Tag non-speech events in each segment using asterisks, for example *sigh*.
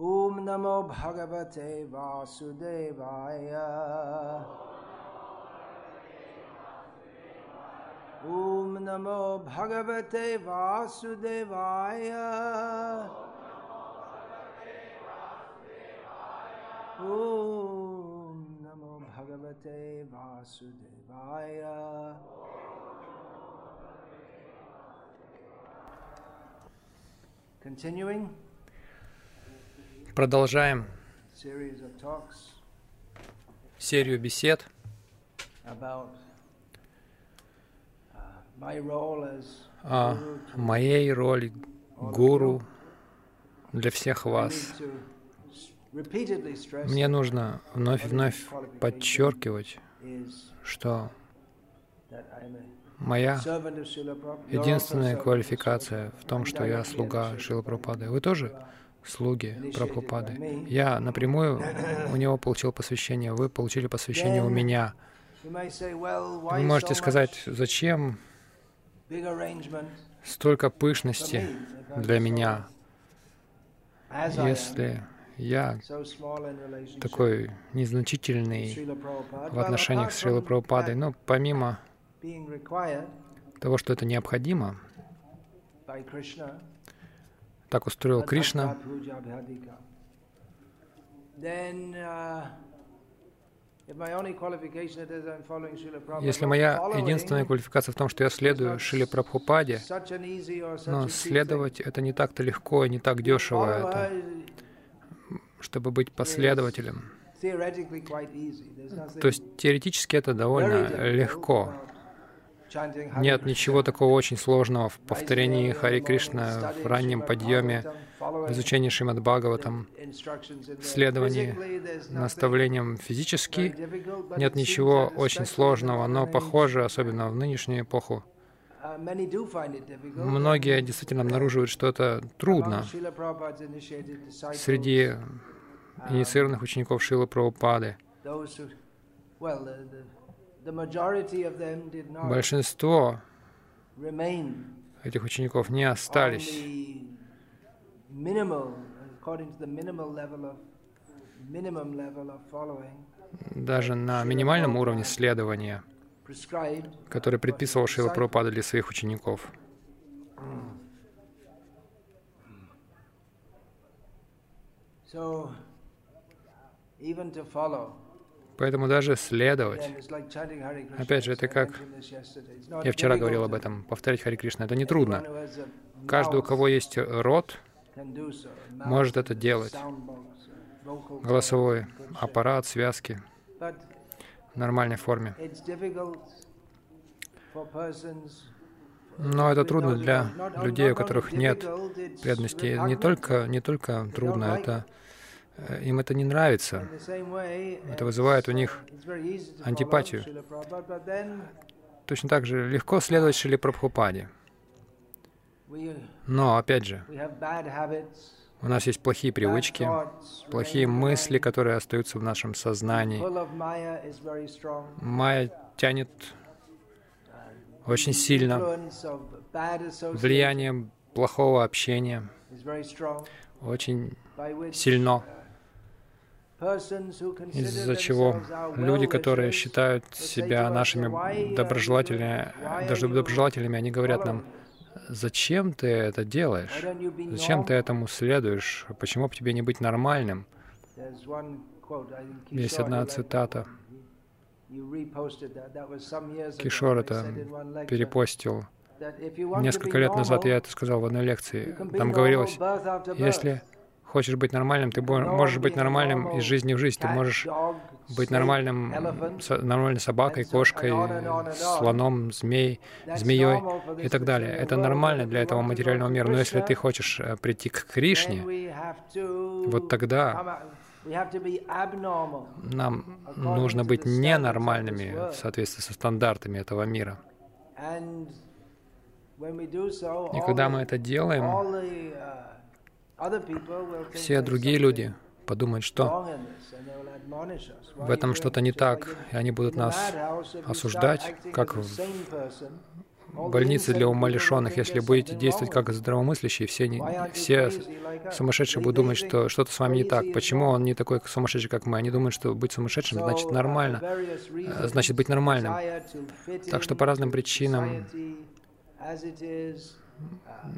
Om Namo Bhagavate Vasudevaya. Om Namo Bhagavate Vasudevaya. Om Namo Bhagavate Vasudevaya. Continuing Продолжаем серию бесед uh, о guru to моей роли гуру для всех вас. Мне нужно вновь и вновь подчеркивать, что моя единственная квалификация в том, что я слуга Шила Прабхупады. Вы тоже слуги Прабхупады. Я напрямую у него получил посвящение, вы получили посвящение у меня. Вы можете сказать, зачем столько пышности для меня, если я такой незначительный в отношениях с Шрилой Прабхупадой. Но помимо being required того, что это необходимо, так устроил Кришна, uh, если моя единственная квалификация в том, что я следую Шиле Прабхупаде, но следовать это не так-то легко и не так дешево, это, чтобы быть последователем. То есть теоретически это довольно легко. Нет ничего такого очень сложного в повторении Хари Кришна, в раннем подъеме, в изучении Шримад Бхагаватам, there. следовании very физически. Нет ничего очень сложного, но похоже, особенно в нынешнюю эпоху, многие действительно обнаруживают, что это трудно среди инициированных учеников Шилы Прабхупады. Большинство этих учеников не остались даже на минимальном уровне следования, который предписывал Шила Прабхупада для своих учеников. So, even to follow, Поэтому даже следовать. Опять же, это как- я вчера говорил об этом, повторять Хари Кришна, это не трудно. Каждый, у кого есть рот, может это делать. box, a vocal Голосовой аппарат, связки в нормальной форме. persons Но это трудно для людей, у которых нет преданности. Не только, не только трудно, это им это не нравится. Это вызывает у них антипатию. Точно так же легко следовать Шиле Прабхупаде. Но, опять же, у нас есть плохие привычки, плохие мысли, которые остаются в нашем сознании. Майя тянет очень сильно. Влияние плохого общения очень сильно, из-за чего люди, которые считают себя нашими доброжелателями, даже доброжелателями, они говорят нам, зачем ты это делаешь? Зачем ты этому следуешь? Почему бы тебе не быть нормальным? Есть одна цитата. Кишор это перепостил. Несколько лет назад я это сказал в одной лекции. Там говорилось, если хочешь быть нормальным, ты можешь быть нормальным из жизни в жизнь. Ты можешь быть нормальным, нормальной собакой, кошкой, слоном, змей, змеей и так далее. Это нормально для этого материального мира. Но если ты хочешь э, прийти к Кришне, вот тогда нам нужно быть ненормальными в соответствии со стандартами этого мира. И когда мы это делаем, все другие люди подумают, что в этом что-то не так, и они будут нас осуждать, как в- больницы для умалишенных. Если будете действовать как здравомыслящие, все, не, все сумасшедшие будут думать, что что-то с вами не так. Почему он не такой сумасшедший, как мы? Они думают, что быть сумасшедшим значит нормально, э, значит быть нормальным. Так что по разным причинам,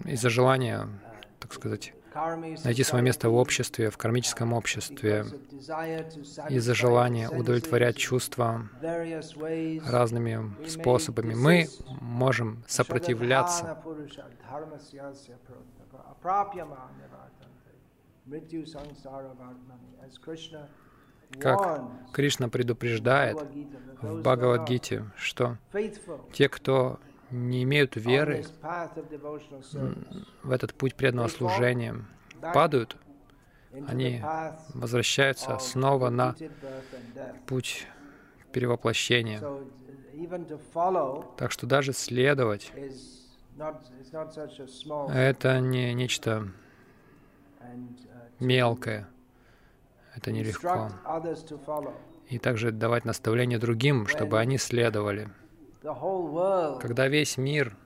из-за желания, так сказать, найти свое место в обществе, в кармическом обществе, из-за желания удовлетворять чувства разными способами. Мы можем сопротивляться. Как Кришна предупреждает в Бхагавадгите, что те, кто не имеют веры в этот путь преданного служения, падают, они возвращаются снова на путь перевоплощения. Так что даже следовать это не нечто мелкое, это нелегко. И также давать наставления другим, чтобы они следовали когда весь мир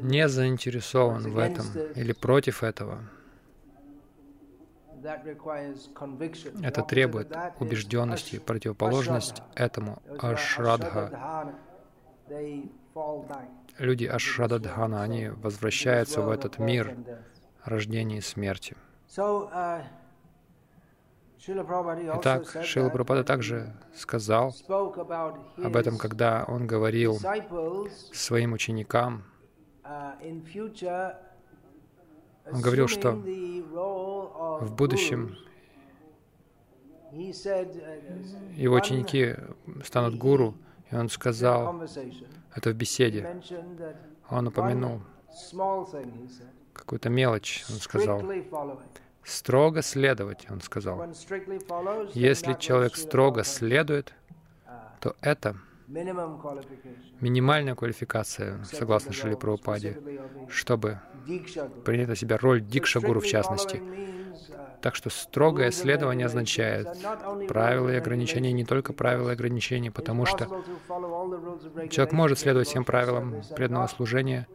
не заинтересован в этом или против этого, это требует убежденности, противоположность этому ашрадха. Люди ашрададхана, они возвращаются в этот мир рождения и смерти. Итак, Шила Прабхупада также сказал об этом, когда он говорил своим ученикам. Он говорил, что в будущем его ученики станут гуру, и он сказал это в беседе. Он упомянул какую-то мелочь, он сказал, Строго следовать, он сказал. Если человек строго следует, то это минимальная квалификация, согласно Шили Прабхупаде, чтобы принять на себя роль Дикшагуру в частности. Так что строгое следование означает правила и ограничения, не только правила и ограничения, потому что человек может следовать всем правилам преданного служения,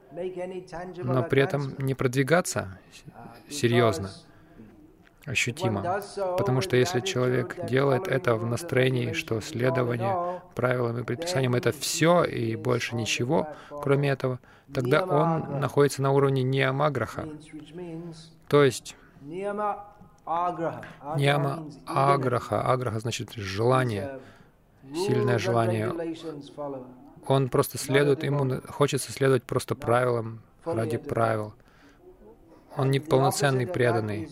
но при этом не продвигаться серьезно, ощутимо. Потому что если человек делает это в настроении, что следование правилам и предписаниям — это все и больше ничего, кроме этого, тогда он находится на уровне ниямаграха. То есть нияма аграха. Аграха значит желание, сильное желание. Он просто следует, ему хочется следовать просто правилам ради правил. Он не полноценный преданный.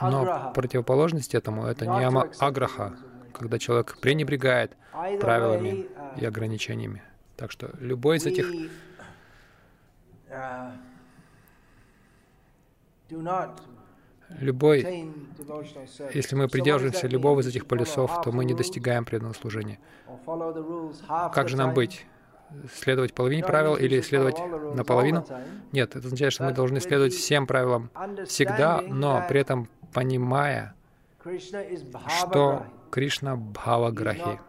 Но противоположность этому — это нияма аграха, когда человек пренебрегает правилами и ограничениями. Так что любой из этих любой, если мы придерживаемся любого из этих полюсов, то мы не достигаем преданного служения. Как же нам быть? Следовать половине правил или следовать наполовину. Нет, это означает, что мы должны следовать всем правилам всегда, но при этом понимая, что Кришна Бхаваграхи.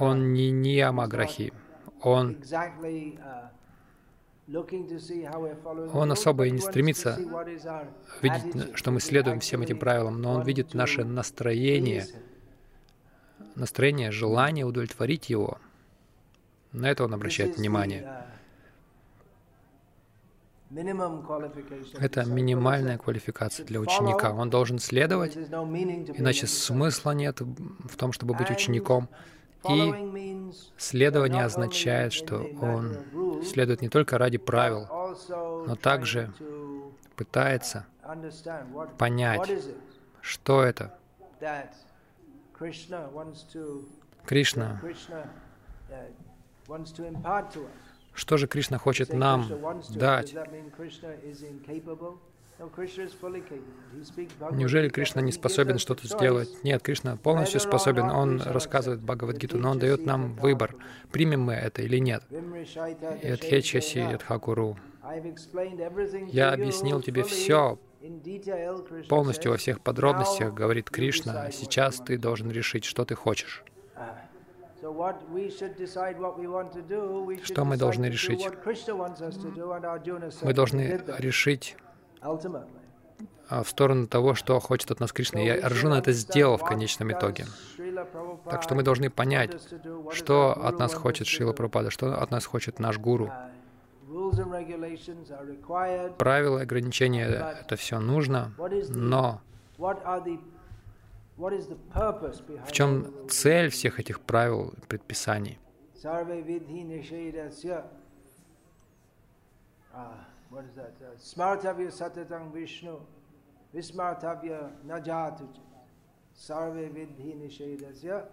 Он не Ниямаграхи. Он он особо и не стремится видеть, что мы следуем всем этим правилам, но он видит наше настроение, настроение, желание удовлетворить его — на это он обращает внимание. Это минимальная квалификация для ученика. Он должен следовать, иначе смысла нет в том, чтобы быть учеником. И следование означает, что он следует не только ради правил, но также пытается понять, что это. Кришна что же Кришна хочет нам дать? Неужели Кришна не способен что-то сделать? Нет, Кришна полностью способен. Он рассказывает Бхагавадгиту, но он дает нам выбор, примем мы это или нет. Ядхечаси Ядхакуру. Я объяснил тебе все полностью во всех подробностях, говорит Кришна. Сейчас ты должен решить, что ты хочешь. Что мы должны решить? Мы должны решить а, в сторону того, что хочет от нас Кришна. И Арджуна это сделал в конечном итоге. Так что мы должны понять, что от нас хочет Шила Прабхупада, что от нас хочет наш гуру. Правила, ограничения — это все нужно, но в чем цель всех этих правил, предписаний? Нишедасья,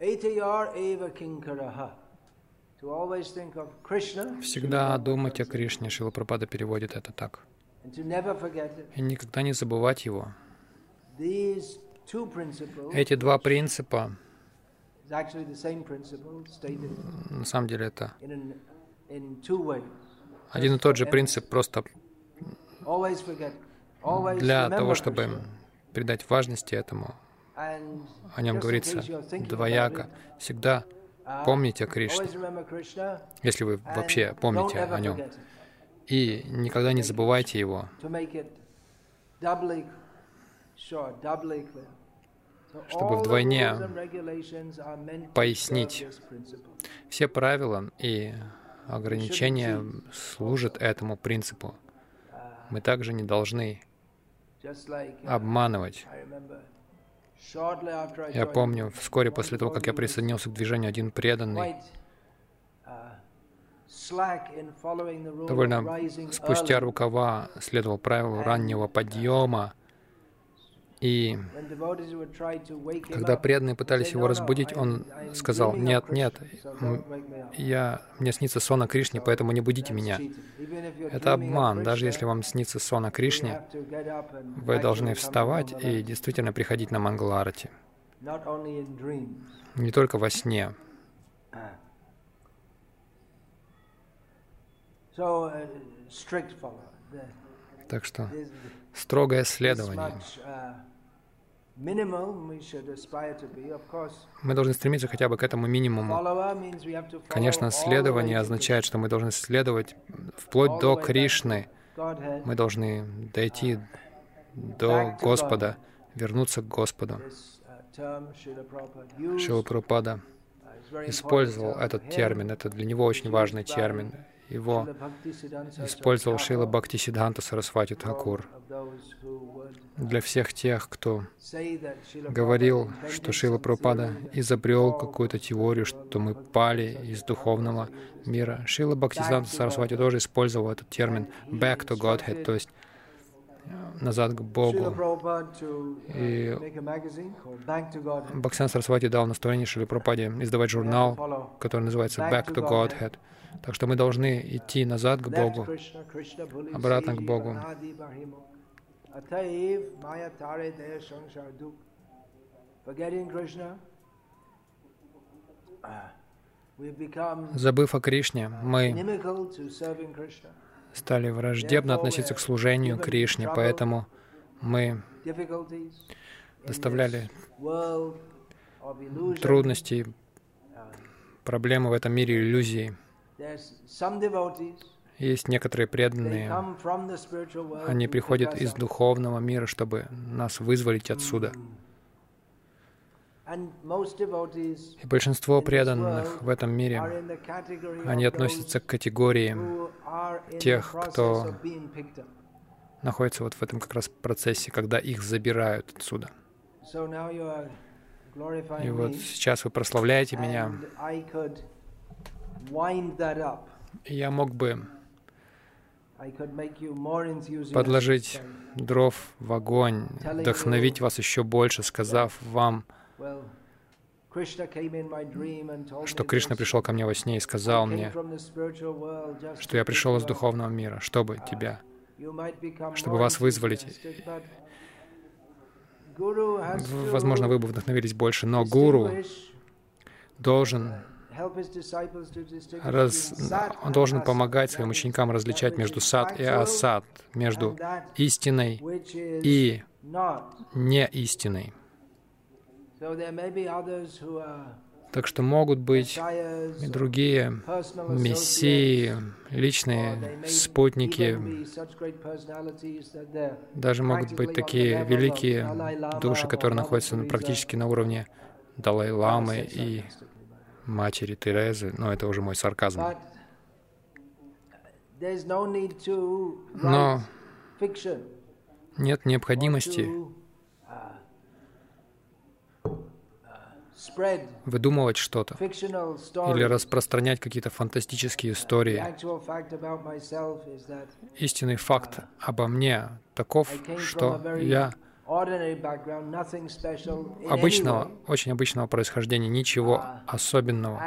Эйтаяр эва кинкараха. Всегда думать о Кришне, Шила Прабхада переводит это так. И никогда не забывать его. Эти два принципа, на самом деле это один и тот же принцип, просто для того, чтобы придать важности этому, о нем говорится двояко. Всегда помните о Кришне, если вы вообще помните о нем. И никогда не забывайте его чтобы вдвойне пояснить все правила и ограничения служат этому принципу. Мы также не должны обманывать. Я помню, вскоре после того, как я присоединился к движению, один преданный довольно спустя рукава следовал правилу раннего подъема, и когда преданные пытались его разбудить, он сказал, «Нет, нет, я, мне снится сон о Кришне, поэтому не будите меня». Это обман. Даже если вам снится сон о Кришне, вы должны вставать и действительно приходить на Мангаларати. Не только во сне. Так что строгое следование. Uh, мы должны стремиться хотя бы к этому минимуму. Конечно, следование означает, что мы должны следовать вплоть до Кришны. Мы должны дойти до Господа, вернуться к Господу. Uh, Шила Прабхупада использовал этот термин. Это для него очень важный термин. Его использовал Шила Бхакти Сиддханта Сарасвати Тхакур для всех тех, кто говорил, что Шила Прабхупада изобрел какую-то теорию, что мы пали из духовного мира. Шила Бхактисиданта Сарасвати тоже использовал этот термин «back to Godhead», то есть назад к Богу. И Бхактисиданта Сарасвати дал настроение Шили Прабхупаде издавать журнал, который называется «Back to Godhead». Так что мы должны идти назад к Богу, обратно к Богу. Забыв о Кришне, мы стали враждебно относиться к служению Кришне, поэтому мы доставляли трудности, проблемы в этом мире иллюзий. Есть некоторые преданные, они приходят из духовного мира, чтобы нас вызволить отсюда. И большинство преданных в этом мире, они относятся к категории тех, кто находится вот в этом как раз процессе, когда их забирают отсюда. И вот сейчас вы прославляете меня, я мог бы подложить дров в огонь, вдохновить вас еще больше, сказав вам, что Кришна пришел ко мне во сне и сказал мне, что я пришел из духовного мира, чтобы тебя, чтобы вас вызволить. Возможно, вы бы вдохновились больше, но гуру должен Раз, он должен помогать своим ученикам различать между сад и асад, между истиной и не истиной. Так что могут быть и другие мессии, личные спутники. Даже могут быть такие великие души, которые находятся практически на уровне Далай-ламы и матери Терезы. Но это уже мой сарказм. Но нет необходимости выдумывать что-то или распространять какие-то фантастические истории. Истинный факт обо мне таков, что я обычного, очень обычного происхождения, ничего особенного.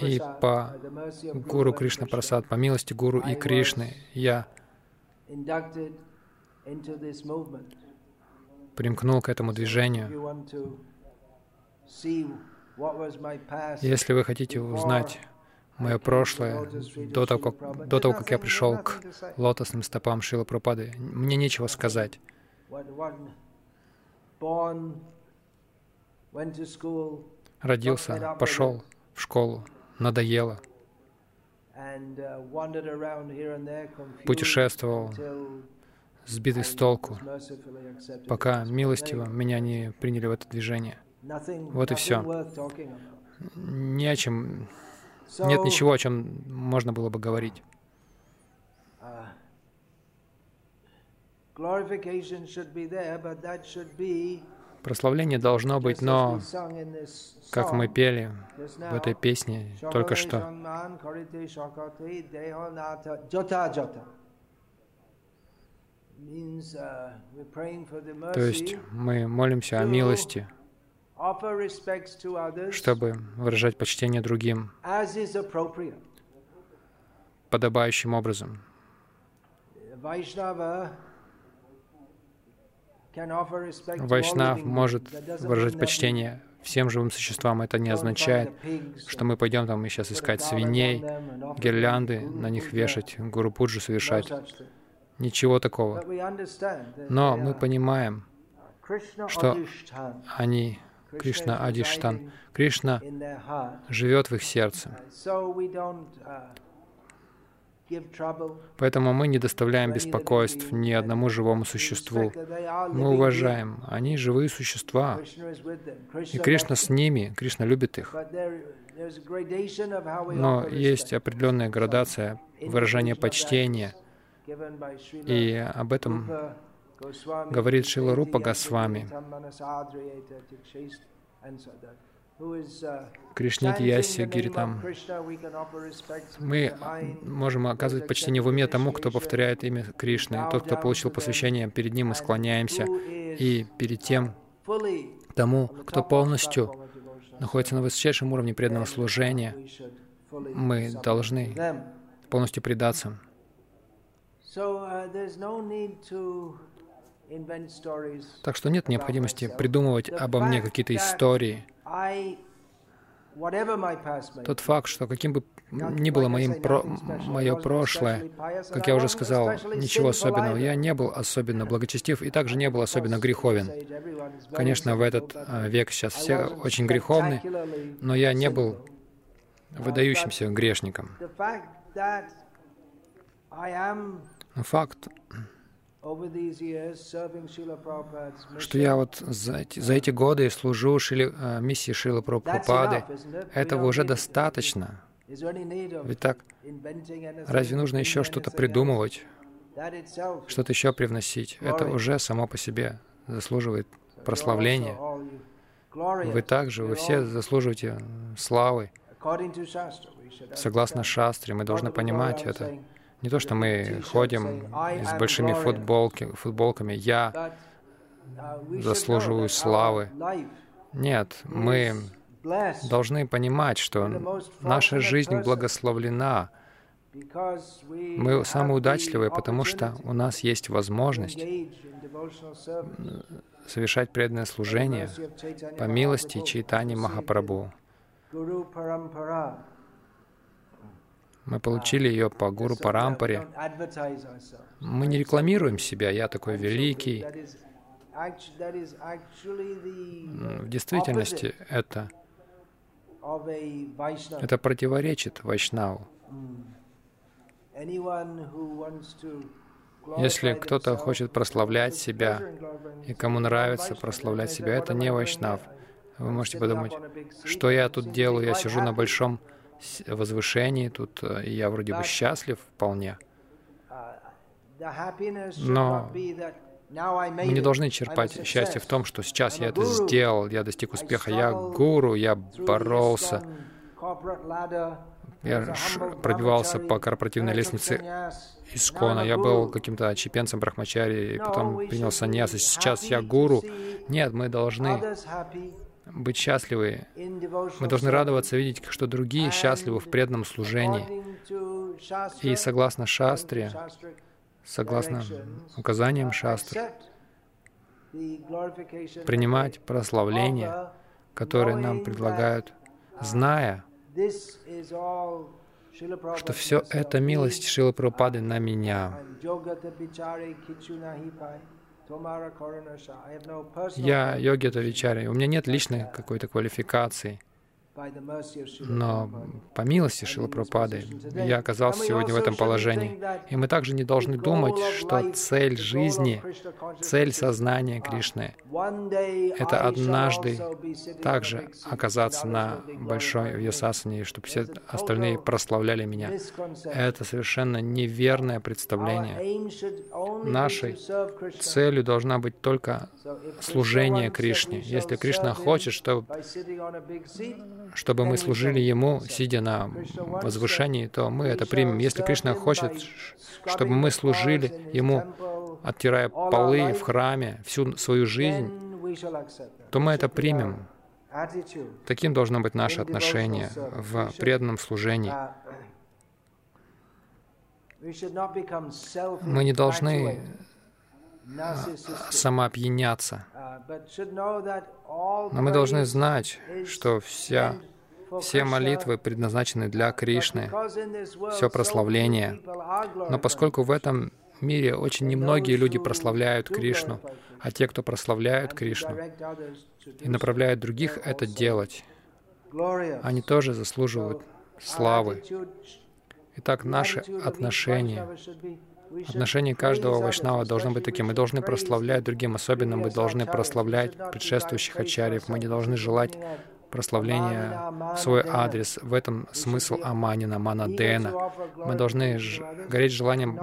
И по Гуру Кришна Прасад, по милости Гуру и Кришны, я примкнул к этому движению. Если вы хотите узнать мое прошлое, до того, как, до того, как я пришел к лотосным стопам Шила Пропады, мне нечего сказать. Родился, пошел в школу, надоело, путешествовал, сбитый с толку, пока милостиво меня не приняли в это движение. Вот и все. Ни о чем, нет ничего, о чем можно было бы говорить. Прославление должно быть, но, как мы пели в этой песне только что, то есть мы молимся о милости, чтобы выражать почтение другим подобающим образом. Вайшнав может выражать почтение всем живым существам. Это не означает, что мы пойдем там и сейчас искать свиней, гирлянды, на них вешать, гуру пуджу совершать. Ничего такого. Но мы понимаем, что они, Кришна Адиштан, Кришна живет в их сердце. Поэтому мы не доставляем беспокойств ни одному живому существу. Мы уважаем. Они живые существа. И Кришна с ними, Кришна любит их. Но есть определенная градация выражения почтения — и об этом говорит Шила Рупа Госвами. Кришнит Яси Гиритам. Мы можем оказывать почтение в уме тому, кто повторяет имя Кришны. Тот, кто получил посвящение, перед ним мы склоняемся. И перед тем, тому, кто полностью находится на высочайшем уровне преданного служения, мы должны полностью предаться. Uh, так что нет необходимости придумывать обо мне какие-то истории. Тот факт, что каким бы ни было моим про... мое прошлое, как я уже сказал, ничего особенного. Я не был особенно *laughs* благочестив и также не был особенно греховен. Конечно, в этот а, век сейчас все очень греховны, но я не был uh, выдающимся грешником. Факт, что я вот за эти, за эти годы служу шили, э, миссии Шила Прабхупады, этого уже достаточно. Ведь так, разве нужно еще что-то придумывать, что-то еще привносить? Это уже само по себе заслуживает прославления. Вы также, вы все заслуживаете славы. Согласно шастре, мы должны понимать это. Не то, что мы ходим с большими футболки, футболками. Я заслуживаю славы. Нет, мы должны понимать, что наша жизнь благословлена. Мы самые удачливые, потому что у нас есть возможность совершать преданное служение по милости Чайтани Махапрабху. Мы получили ее по Гуру Парампаре. Мы не рекламируем себя, я такой великий. В действительности это, это противоречит Вайшнаву. Если кто-то хочет прославлять себя, и кому нравится прославлять себя, это не вайшнав. Вы можете подумать, что я тут делаю, я сижу на большом возвышении, тут э, я вроде бы счастлив вполне. Но мы не должны черпать счастье в том, что сейчас я это сделал, я достиг успеха, я гуру, я боролся, я пробивался по корпоративной лестнице Искона. Я был каким-то чепенцем Брахмачари, и потом принял саньяс, и сейчас я гуру. Нет, мы должны быть счастливы. Мы должны радоваться, видеть, что другие счастливы в преданном служении. И согласно шастре, согласно указаниям шастры, принимать прославление, которое нам предлагают, зная, что все это милость Шила Прабхупады на меня. Я йогита Вичари, у меня нет личной какой-то квалификации. Но по милости Шила Прабхупады я оказался сегодня в этом положении. И мы также не должны думать, что цель жизни, цель сознания Кришны — это однажды также оказаться на большой Вьясасане, чтобы все остальные прославляли меня. Это совершенно неверное представление. Нашей целью должна быть только служение Кришне. Если Кришна хочет, чтобы чтобы мы служили Ему, сидя на возвышении, то мы это примем. Если Кришна хочет, чтобы мы служили Ему, оттирая полы в храме всю свою жизнь, то мы это примем. Таким должно быть наше отношение в преданном служении. Мы не должны самоопьяняться. Но мы должны знать, что вся, все молитвы предназначены для Кришны, все прославление. Но поскольку в этом мире очень немногие люди прославляют Кришну, а те, кто прославляют Кришну и направляют других это делать, они тоже заслуживают славы. Итак, наши отношения Отношение каждого вайшнава должно быть таким. Мы должны прославлять другим, особенно мы должны прославлять предшествующих ачарьев. Мы не должны желать прославления в свой адрес. В этом смысл Аманина, Манадена. Мы должны гореть желанием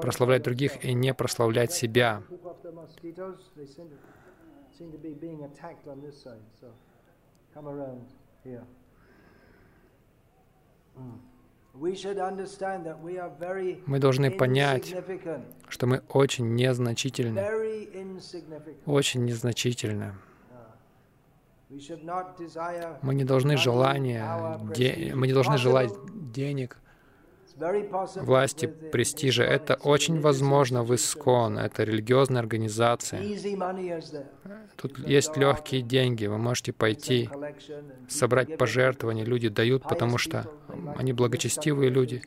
прославлять других и не прославлять себя. Mm. Мы должны понять, что мы очень незначительны, очень незначительны. Мы не должны желания, де, мы не должны желать денег, власти, престижа. Это очень возможно в Искон, это религиозная организация. Тут есть легкие деньги, вы можете пойти, собрать пожертвования, люди дают, потому что они благочестивые люди.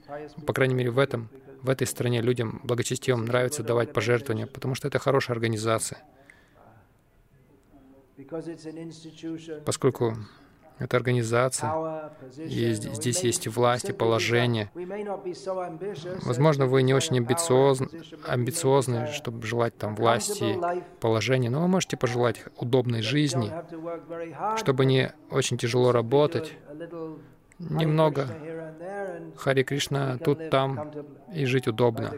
По крайней мере, в этом, в этой стране людям благочестивым нравится давать пожертвования, потому что это хорошая организация. Поскольку это организация, и здесь есть власть и положение. Возможно, вы не очень амбициозны, амбициозны, чтобы желать там власти, положения, но вы можете пожелать удобной жизни, чтобы не очень тяжело работать, немного Хари Кришна тут, там, и жить удобно.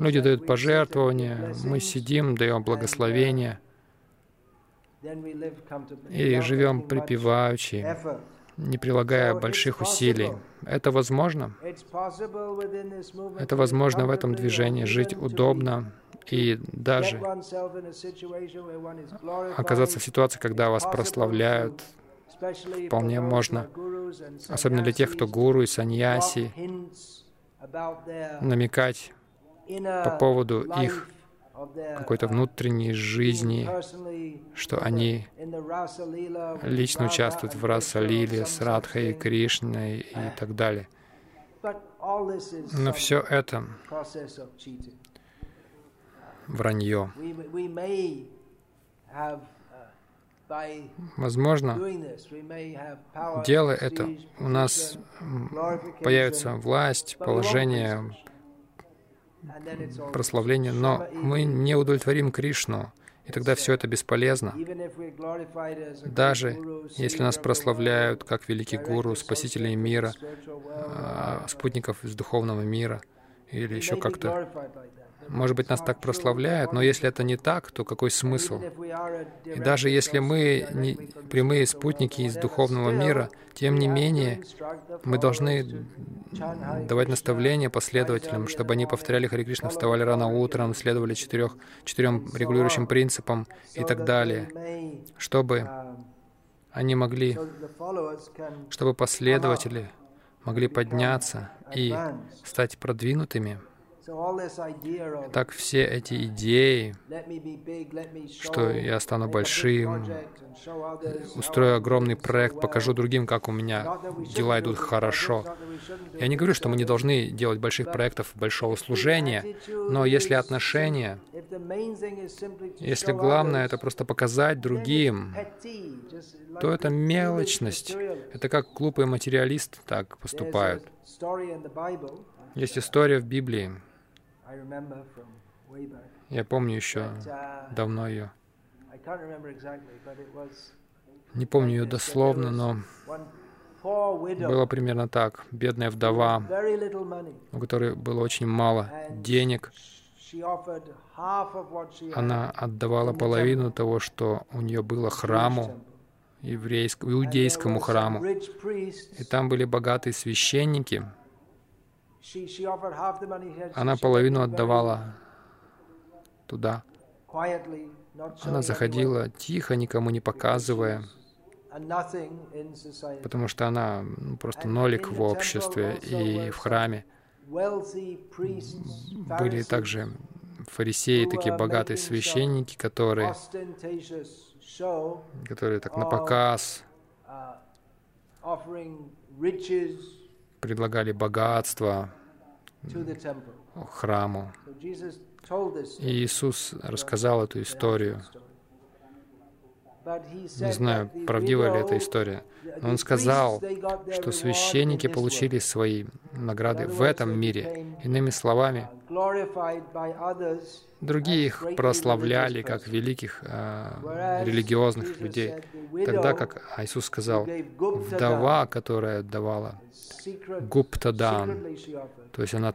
Люди дают пожертвования, мы сидим, даем благословения — и живем припеваючи, не прилагая больших усилий. Это возможно? Это возможно в этом движении, жить удобно и даже оказаться в ситуации, когда вас прославляют, вполне можно, особенно для тех, кто гуру и саньяси, намекать по поводу их какой-то внутренней жизни, что они лично участвуют в Расалиле с Радхой Кришной и так далее. Но все это вранье. Возможно, делая это, у нас появится власть, положение, прославление, но мы не удовлетворим Кришну, и тогда все это бесполезно. Даже если нас прославляют как великий гуру, спасителей мира, а, спутников из духовного мира, или еще как-то может быть, нас так прославляют, но если это не так, то какой смысл? И даже если мы не прямые спутники из духовного мира, тем не менее, мы должны давать наставления последователям, чтобы они повторяли Хари Кришна, вставали рано утром, следовали четырех, четырем регулирующим принципам и так далее, чтобы они могли, чтобы последователи могли подняться и стать продвинутыми. Так все эти идеи, что я стану большим, устрою огромный проект, покажу другим, как у меня дела идут хорошо. Я не говорю, что мы не должны делать больших проектов большого служения, но если отношения, если главное это просто показать другим, то это мелочность. Это как глупый материалист так поступают. Есть история в Библии, я помню еще uh, давно ее. Не помню ее дословно, но было примерно так. Бедная вдова, у которой было очень мало денег, она отдавала половину того, что у нее было храму, еврейскому, иудейскому храму. И там были богатые священники, она половину отдавала туда. Она заходила тихо, никому не показывая, потому что она ну, просто нолик в обществе и в храме. Были также фарисеи, такие богатые священники, которые, которые так на показ предлагали богатство храму. И Иисус рассказал эту историю. Не знаю, правдива ли эта история, но Он сказал, что священники получили свои награды в этом мире. Иными словами, Другие их прославляли как великих э, религиозных людей. Тогда как Иисус сказал, вдова, которая давала гуптадан, то есть она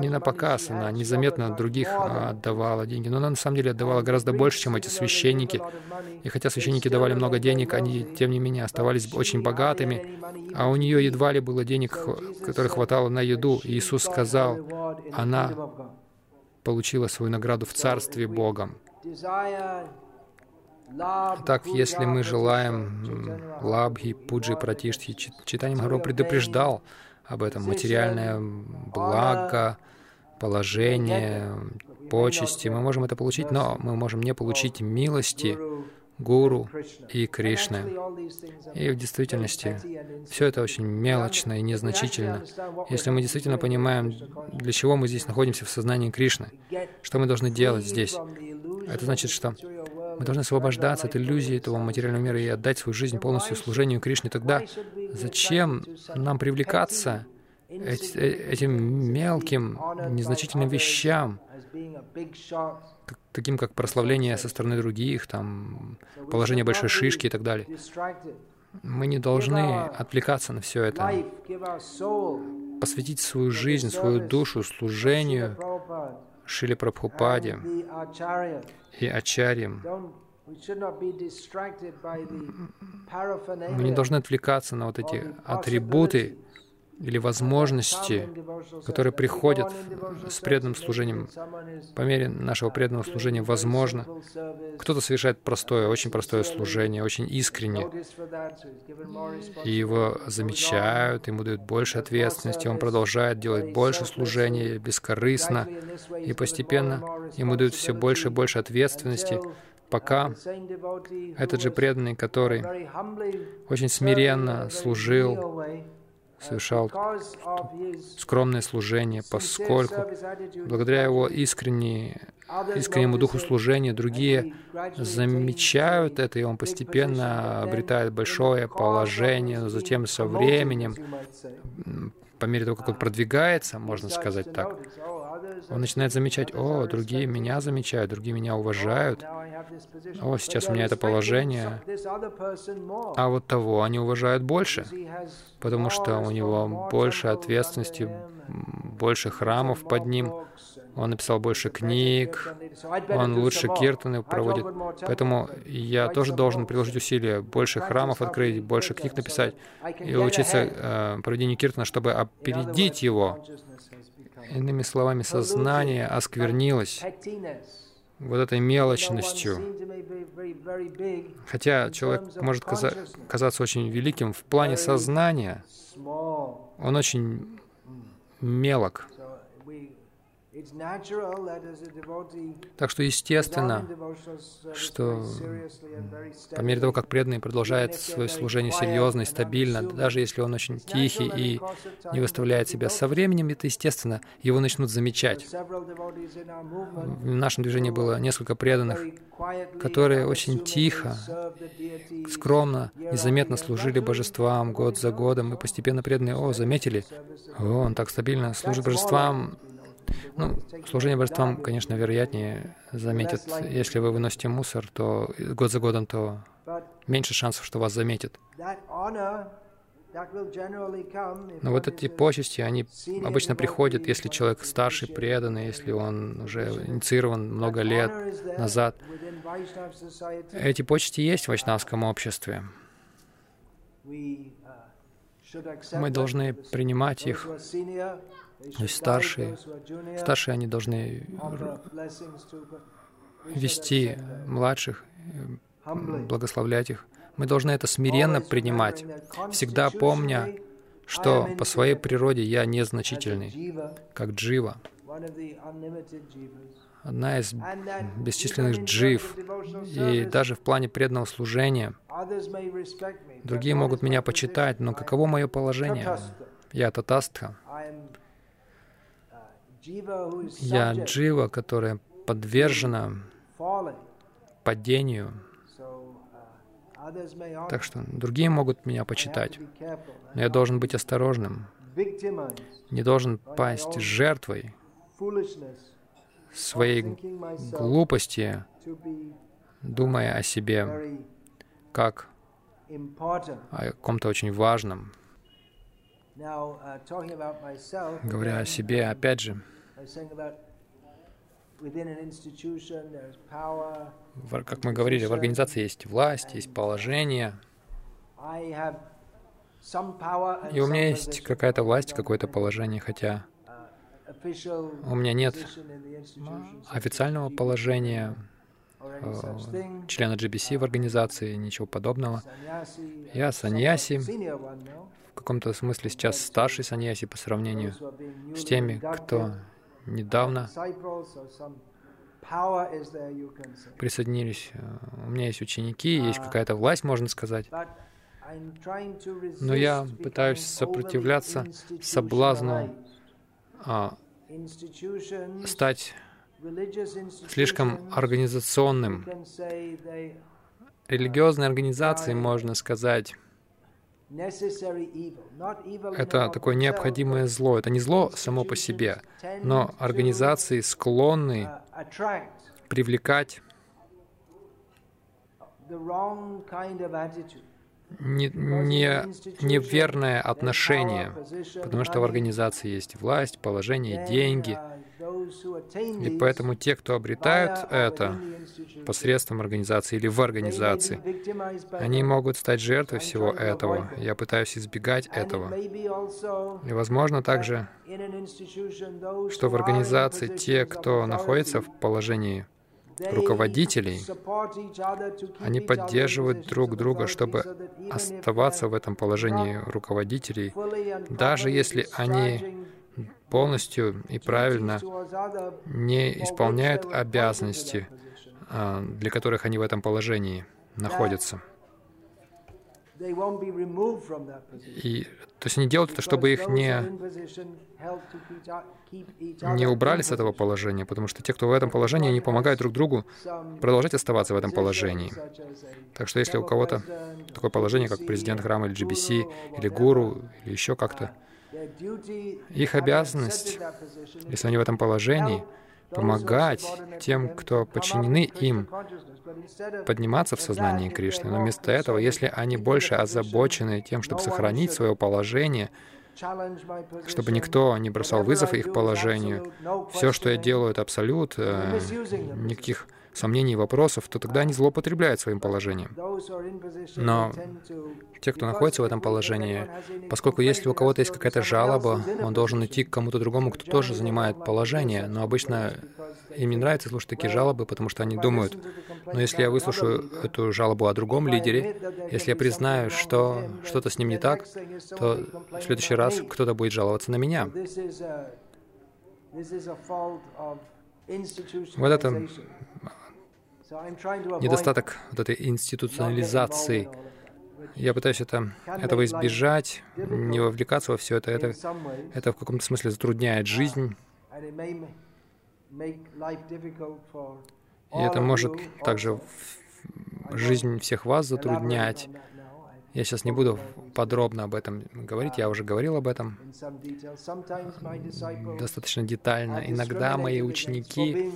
не на показ, она незаметно других отдавала деньги, но она на самом деле отдавала гораздо больше, чем эти священники. И хотя священники давали много денег, они, тем не менее, оставались очень богатыми, а у нее едва ли было денег, которых хватало на еду. И Иисус сказал, она получила свою награду в Царстве Богом. Так, если мы желаем лабхи, пуджи, пратиштхи, читание Махаро предупреждал об этом. Материальное благо, положение, почести. Мы можем это получить, но мы можем не получить милости Гуру и Кришны. И в действительности все это очень мелочно и незначительно. Если мы действительно понимаем, для чего мы здесь находимся в сознании Кришны, что мы должны делать здесь, это значит, что мы должны освобождаться от иллюзии этого материального мира и отдать свою жизнь полностью служению Кришне. Тогда зачем нам привлекаться этим мелким, незначительным вещам, таким как прославление со стороны других, там, положение большой шишки и так далее. Мы не должны отвлекаться на все это, посвятить свою жизнь, свою душу служению Шили Прабхупаде и Ачарьям. Мы не должны отвлекаться на вот эти атрибуты, или возможности, которые приходят с преданным служением. По мере нашего преданного служения возможно. Кто-то совершает простое, очень простое служение, очень искренне. И его замечают, ему дают больше ответственности, он продолжает делать больше служения бескорыстно. И постепенно ему дают все больше и больше ответственности, пока этот же преданный, который очень смиренно служил, совершал скромное служение, поскольку благодаря его искренней, искреннему духу служения другие замечают это, и он постепенно обретает большое положение, но затем со временем, по мере того, как он продвигается, можно сказать так, он начинает замечать, о, другие меня замечают, другие меня уважают, о, сейчас у меня это положение, а вот того они уважают больше, потому что у него больше ответственности, больше храмов под ним, он написал больше книг, он лучше киртаны проводит. Поэтому я тоже должен приложить усилия, больше храмов открыть, больше книг написать и учиться э, проведению киртана, чтобы опередить его. Иными словами, сознание осквернилось вот этой мелочностью. Хотя человек может каза- казаться очень великим в плане сознания, он очень мелок. Так что естественно, что по мере того, как преданный продолжает свое служение серьезно и стабильно, даже если он очень тихий и не выставляет себя со временем, это естественно, его начнут замечать. В нашем движении было несколько преданных, которые очень тихо, скромно, незаметно служили божествам год за годом, и постепенно преданные, о, заметили, о, он так стабильно служит божествам, ну, служение божествам, конечно, вероятнее заметят. Если вы выносите мусор, то год за годом, то меньше шансов, что вас заметят. Но вот эти почести, они обычно приходят, если человек старший, преданный, если он уже инициирован много лет назад. Эти почести есть в вайшнавском обществе. Мы должны принимать их то есть старшие, старшие они должны вести младших, благословлять их. Мы должны это смиренно принимать, всегда помня, что по своей природе я незначительный, как джива, одна из бесчисленных джив. И даже в плане преданного служения другие могут меня почитать, но каково мое положение? Я татастха. Я джива, которая подвержена падению. Так что другие могут меня почитать, но я должен быть осторожным. Не должен пасть жертвой своей глупости, думая о себе как о ком-то очень важном. Говоря о себе, опять же, как мы говорили, в организации есть власть, есть положение. И у меня есть какая-то власть, какое-то положение, хотя у меня нет официального положения э, члена GBC в организации, ничего подобного. Я саньяси, в каком-то смысле сейчас старший саньяси по сравнению с теми, кто недавно присоединились. Э, у меня есть ученики, есть какая-то власть, можно сказать. Но я пытаюсь сопротивляться соблазну а, стать слишком организационным. Религиозные организации, можно сказать, это такое необходимое зло. Это не зло само по себе, но организации склонны uh, привлекать не, не, неверное отношение, потому что в организации есть власть, положение, деньги. И поэтому те, кто обретают это посредством организации или в организации, они могут стать жертвой всего этого. Я пытаюсь избегать этого. И возможно также, что в организации те, кто находится в положении руководителей, они поддерживают друг друга, чтобы оставаться в этом положении руководителей, даже если они полностью и правильно не исполняют обязанности, а, для которых они в этом положении находятся. И, то есть они делают это, чтобы их не, не убрали с этого положения, потому что те, кто в этом положении, они помогают друг другу продолжать оставаться в этом положении. Так что если у кого-то такое положение, как президент храма или GBC, или гуру, или еще как-то, их обязанность, если они в этом положении, помогать тем, кто подчинены им, подниматься в сознании Кришны. Но вместо этого, если они больше озабочены тем, чтобы сохранить свое положение, чтобы никто не бросал вызов их положению, все, что я делаю, это абсолют, э, никаких сомнений и вопросов, то тогда они злоупотребляют своим положением. Но те, кто находится в этом положении, поскольку если у кого-то есть какая-то жалоба, он должен идти к кому-то другому, кто тоже занимает положение. Но обычно им не нравится слушать такие жалобы, потому что они думают, но если я выслушаю эту жалобу о другом лидере, если я признаю, что что-то с ним не так, то в следующий раз кто-то будет жаловаться на меня. Вот это недостаток вот этой институционализации. Я пытаюсь это, этого избежать, не вовлекаться во все это. Это, это в каком-то смысле затрудняет жизнь. И это может также жизнь всех вас затруднять. Я сейчас не буду подробно об этом говорить, я уже говорил об этом достаточно детально. Иногда мои ученики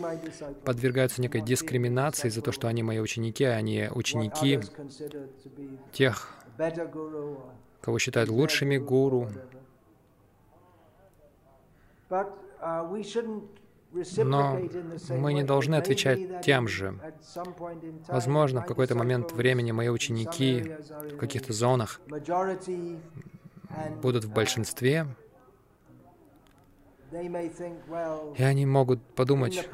подвергаются некой дискриминации за то, что они мои ученики, а не ученики тех, кого считают лучшими гуру. Но мы не должны отвечать тем же. Возможно, в какой-то момент времени мои ученики в каких-то зонах будут в большинстве, и они могут подумать,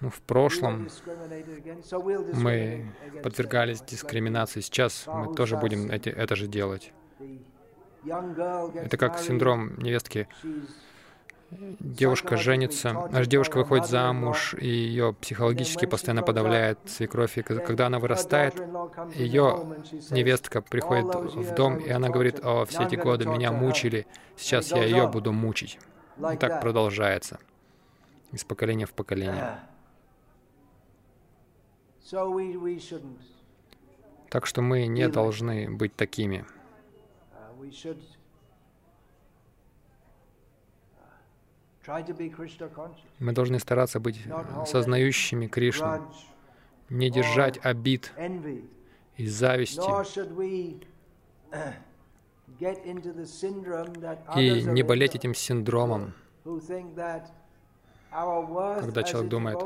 ну, в прошлом мы подвергались дискриминации, сейчас мы тоже будем эти, это же делать. Это как синдром невестки девушка женится, аж девушка выходит замуж, и ее психологически постоянно подавляет свекровь. И когда она вырастает, ее невестка приходит в дом, и она говорит, о, все эти годы меня мучили, сейчас я ее буду мучить. И так продолжается из поколения в поколение. Так что мы не должны быть такими. Мы должны стараться быть сознающими Кришну, не держать обид и зависти, *clears throat* и не болеть этим синдромом, когда человек думает,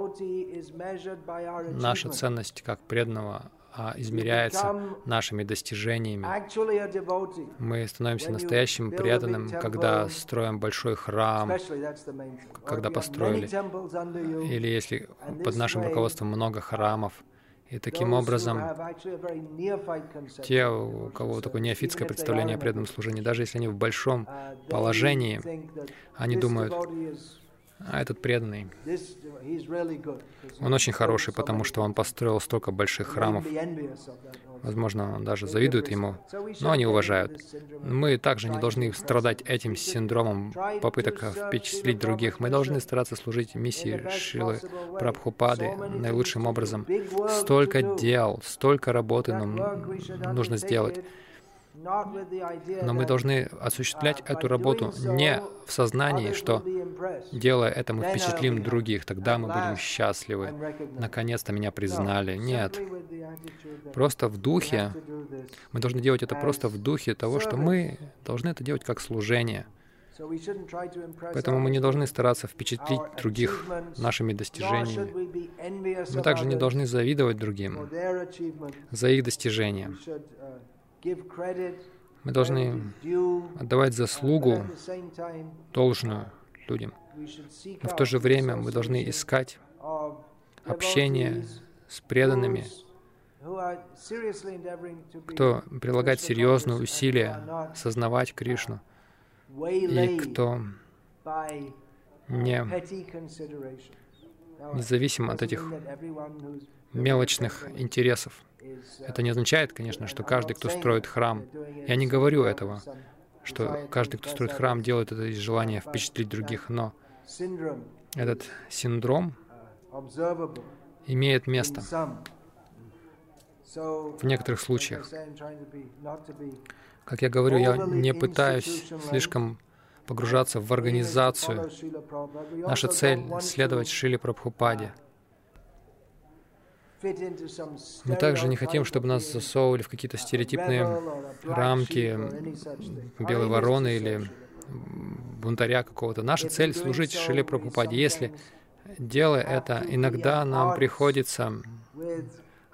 наша ценность как преданного а измеряется нашими достижениями. Мы становимся настоящим преданным, когда строим большой храм, когда построили, или если под нашим руководством много храмов. И таким образом, те, у кого такое неофитское представление о преданном служении, даже если они в большом положении, они думают, а этот преданный, он очень хороший, потому что он построил столько больших храмов. Возможно, он даже завидует ему, но они уважают. Мы также не должны страдать этим синдромом попыток впечатлить других. Мы должны стараться служить миссии Шилы Прабхупады наилучшим образом. Столько дел, столько работы нам нужно сделать. Но мы должны осуществлять эту работу не в сознании, что, делая это, мы впечатлим других, тогда мы будем счастливы. Наконец-то меня признали. Нет. Просто в духе. Мы должны делать это просто в духе того, что мы должны это делать как служение. Поэтому мы не должны стараться впечатлить других нашими достижениями. Мы также не должны завидовать другим за их достижения. Мы должны отдавать заслугу должную людям. Но в то же время мы должны искать общение с преданными, кто прилагает серьезные усилия сознавать Кришну, и кто не независим от этих мелочных интересов. Это не означает, конечно, что каждый, кто строит храм, я не говорю этого, что каждый, кто строит храм, делает это из желания впечатлить других, но этот синдром имеет место в некоторых случаях. Как я говорю, я не пытаюсь слишком погружаться в организацию. Наша цель — следовать Шиле Прабхупаде. Мы также не хотим, чтобы нас засовывали в какие-то стереотипные рамки белой вороны или бунтаря какого-то. Наша цель — служить Шиле Прабхупаде. Если, делая это, иногда нам приходится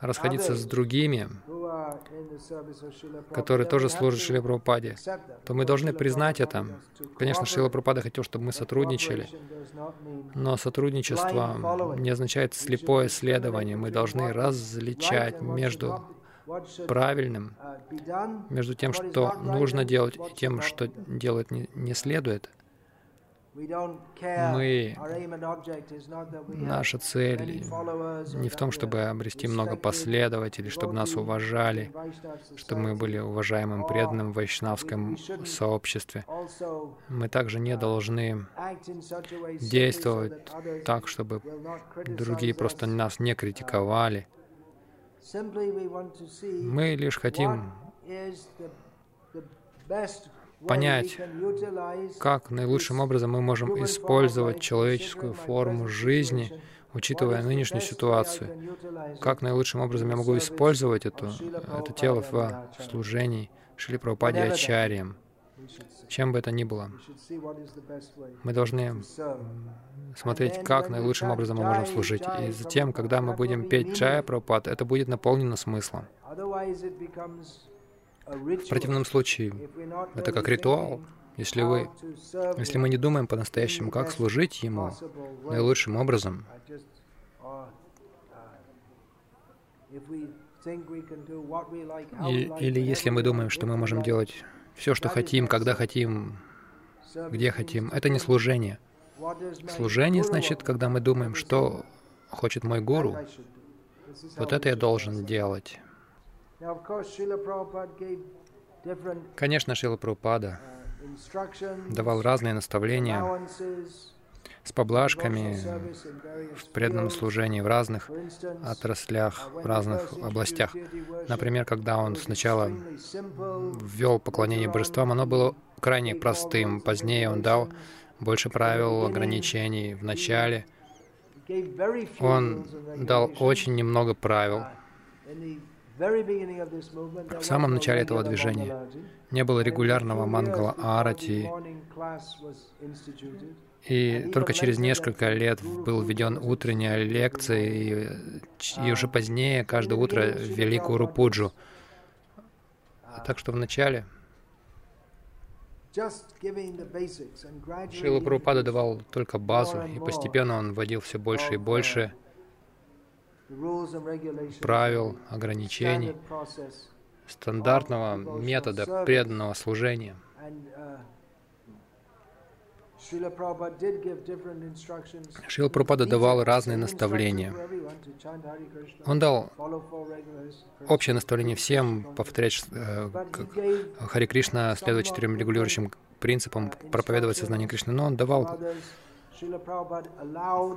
расходиться с другими, которые тоже служат Шиле Прабхупаде, то мы должны признать это. Конечно, Шила Прабхупада хотел, чтобы мы сотрудничали, но сотрудничество не означает слепое следование. Мы должны различать между правильным, между тем, что нужно делать, и тем, что делать не, не следует. Мы, наша цель не в том, чтобы обрести много последователей, чтобы нас уважали, чтобы мы были уважаемым преданным в вайшнавском сообществе. Мы также не должны действовать так, чтобы другие просто нас не критиковали. Мы лишь хотим понять, как наилучшим образом мы можем использовать человеческую форму жизни, учитывая нынешнюю ситуацию. Как наилучшим образом я могу использовать это, это тело в служении Шри Прабхупаде Ачарьям, чем бы это ни было. Мы должны смотреть, как наилучшим образом мы можем служить. И затем, когда мы будем петь Джая Прабхупад, это будет наполнено смыслом. В противном случае это как ритуал. Если, вы, если мы не думаем по-настоящему, как служить Ему наилучшим образом, и, или если мы думаем, что мы можем делать все, что хотим, когда хотим, где хотим, это не служение. Служение значит, когда мы думаем, что хочет мой гуру, вот это я должен делать. Конечно, Шила Прабхупада давал разные наставления с поблажками в преданном служении в разных отраслях, в разных областях. Например, когда он сначала ввел поклонение божествам, оно было крайне простым. Позднее он дал больше правил, ограничений. В начале он дал очень немного правил, в самом начале этого движения не было регулярного мангала арати, и только через несколько лет был введен утренняя лекция, и, и уже позднее, каждое утро, ввели Гуру Пуджу. Так что в начале Шила Прабхупада давал только базу, и постепенно он вводил все больше и больше правил, ограничений, стандартного метода преданного служения. Шрила Прабхупада давал разные наставления. Он дал общее наставление всем повторять э, Хари Кришна, следовать четырем регулирующим принципам, проповедовать сознание Кришны, но он давал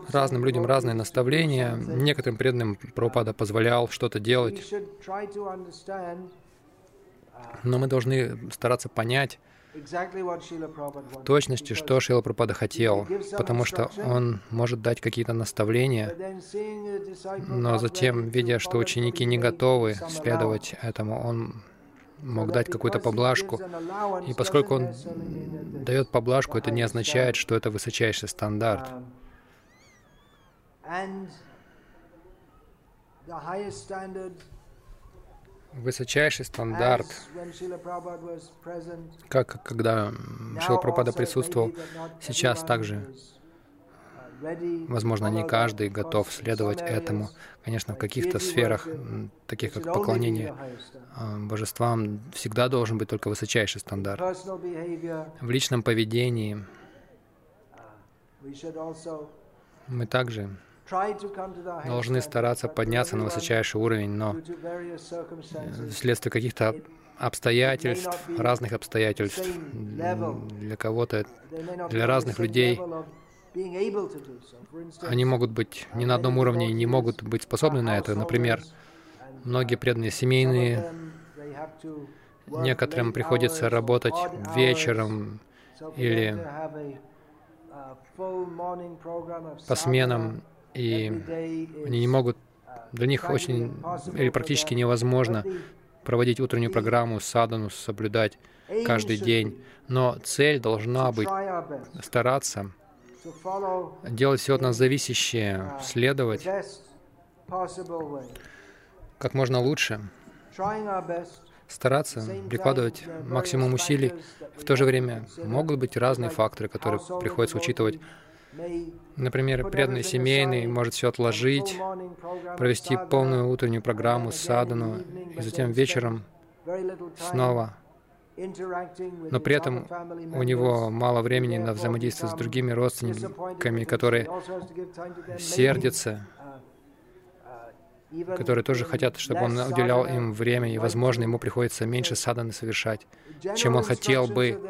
разным людям разные наставления. Некоторым преданным Прабхупада позволял что-то делать. Но мы должны стараться понять в точности, что Шила Прабхупада хотел, потому что он может дать какие-то наставления, но затем, видя, что ученики не готовы следовать этому, он мог дать какую-то поблажку. И поскольку он дает поблажку, это не означает, что это высочайший стандарт. Высочайший стандарт, как когда Шила Прабхупада присутствовал, сейчас также Возможно, не каждый готов следовать этому. Конечно, в каких-то сферах, таких как поклонение а, божествам, всегда должен быть только высочайший стандарт. В личном поведении. Мы также должны стараться подняться на высочайший уровень, но вследствие каких-то обстоятельств, разных обстоятельств, для кого-то, для разных людей, они могут быть не на одном уровне и не могут быть способны на это. Например, многие преданные семейные, некоторым приходится работать вечером или по сменам, и они не могут, для них очень или практически невозможно проводить утреннюю программу, садану, соблюдать каждый день. Но цель должна быть стараться делать все от нас зависящее, следовать как можно лучше, стараться прикладывать максимум усилий. В то же время могут быть разные факторы, которые приходится учитывать. Например, преданный семейный может все отложить, провести полную утреннюю программу садану, и затем вечером снова но при этом у него мало времени на взаимодействие с другими родственниками, которые сердятся, которые тоже хотят, чтобы он уделял им время, и, возможно, ему приходится меньше саданы совершать, чем он хотел бы.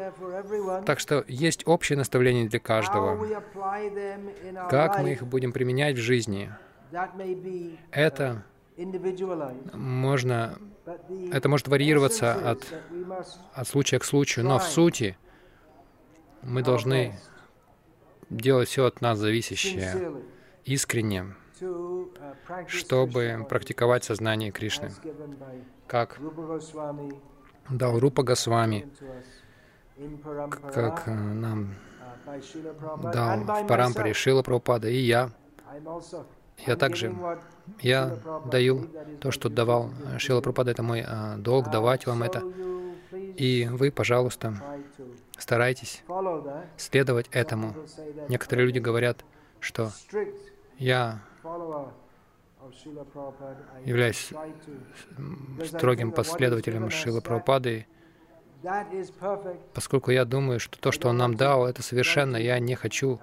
Так что есть общее наставление для каждого. Как мы их будем применять в жизни, это можно, это может варьироваться от, от случая к случаю, но в сути мы должны делать все от нас зависящее, искренне, чтобы практиковать сознание Кришны, как дал Рупа Госвами, как э, нам дал в Парампаре Шила Прабхупада, и я. Я также, я даю то, что давал Шила Прабхупада, это мой а, долг, давать вам это. И вы, пожалуйста, старайтесь следовать этому. Некоторые люди говорят, что я являюсь строгим последователем Шилы Прабхупады, поскольку я думаю, что то, что он нам дал, это совершенно, я не хочу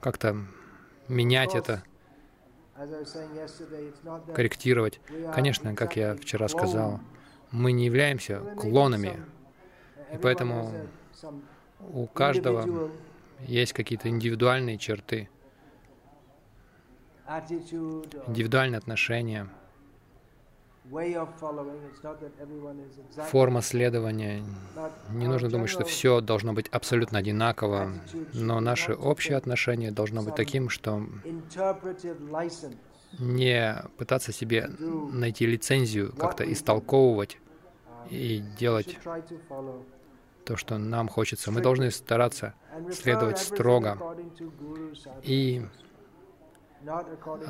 как-то менять это, корректировать. Конечно, как я вчера сказал, мы не являемся клонами, и поэтому у каждого есть какие-то индивидуальные черты, индивидуальные отношения, форма следования. Не нужно думать, что все должно быть абсолютно одинаково, но наше общее отношение должно быть таким, что не пытаться себе найти лицензию, как-то истолковывать и делать то, что нам хочется. Мы должны стараться следовать строго и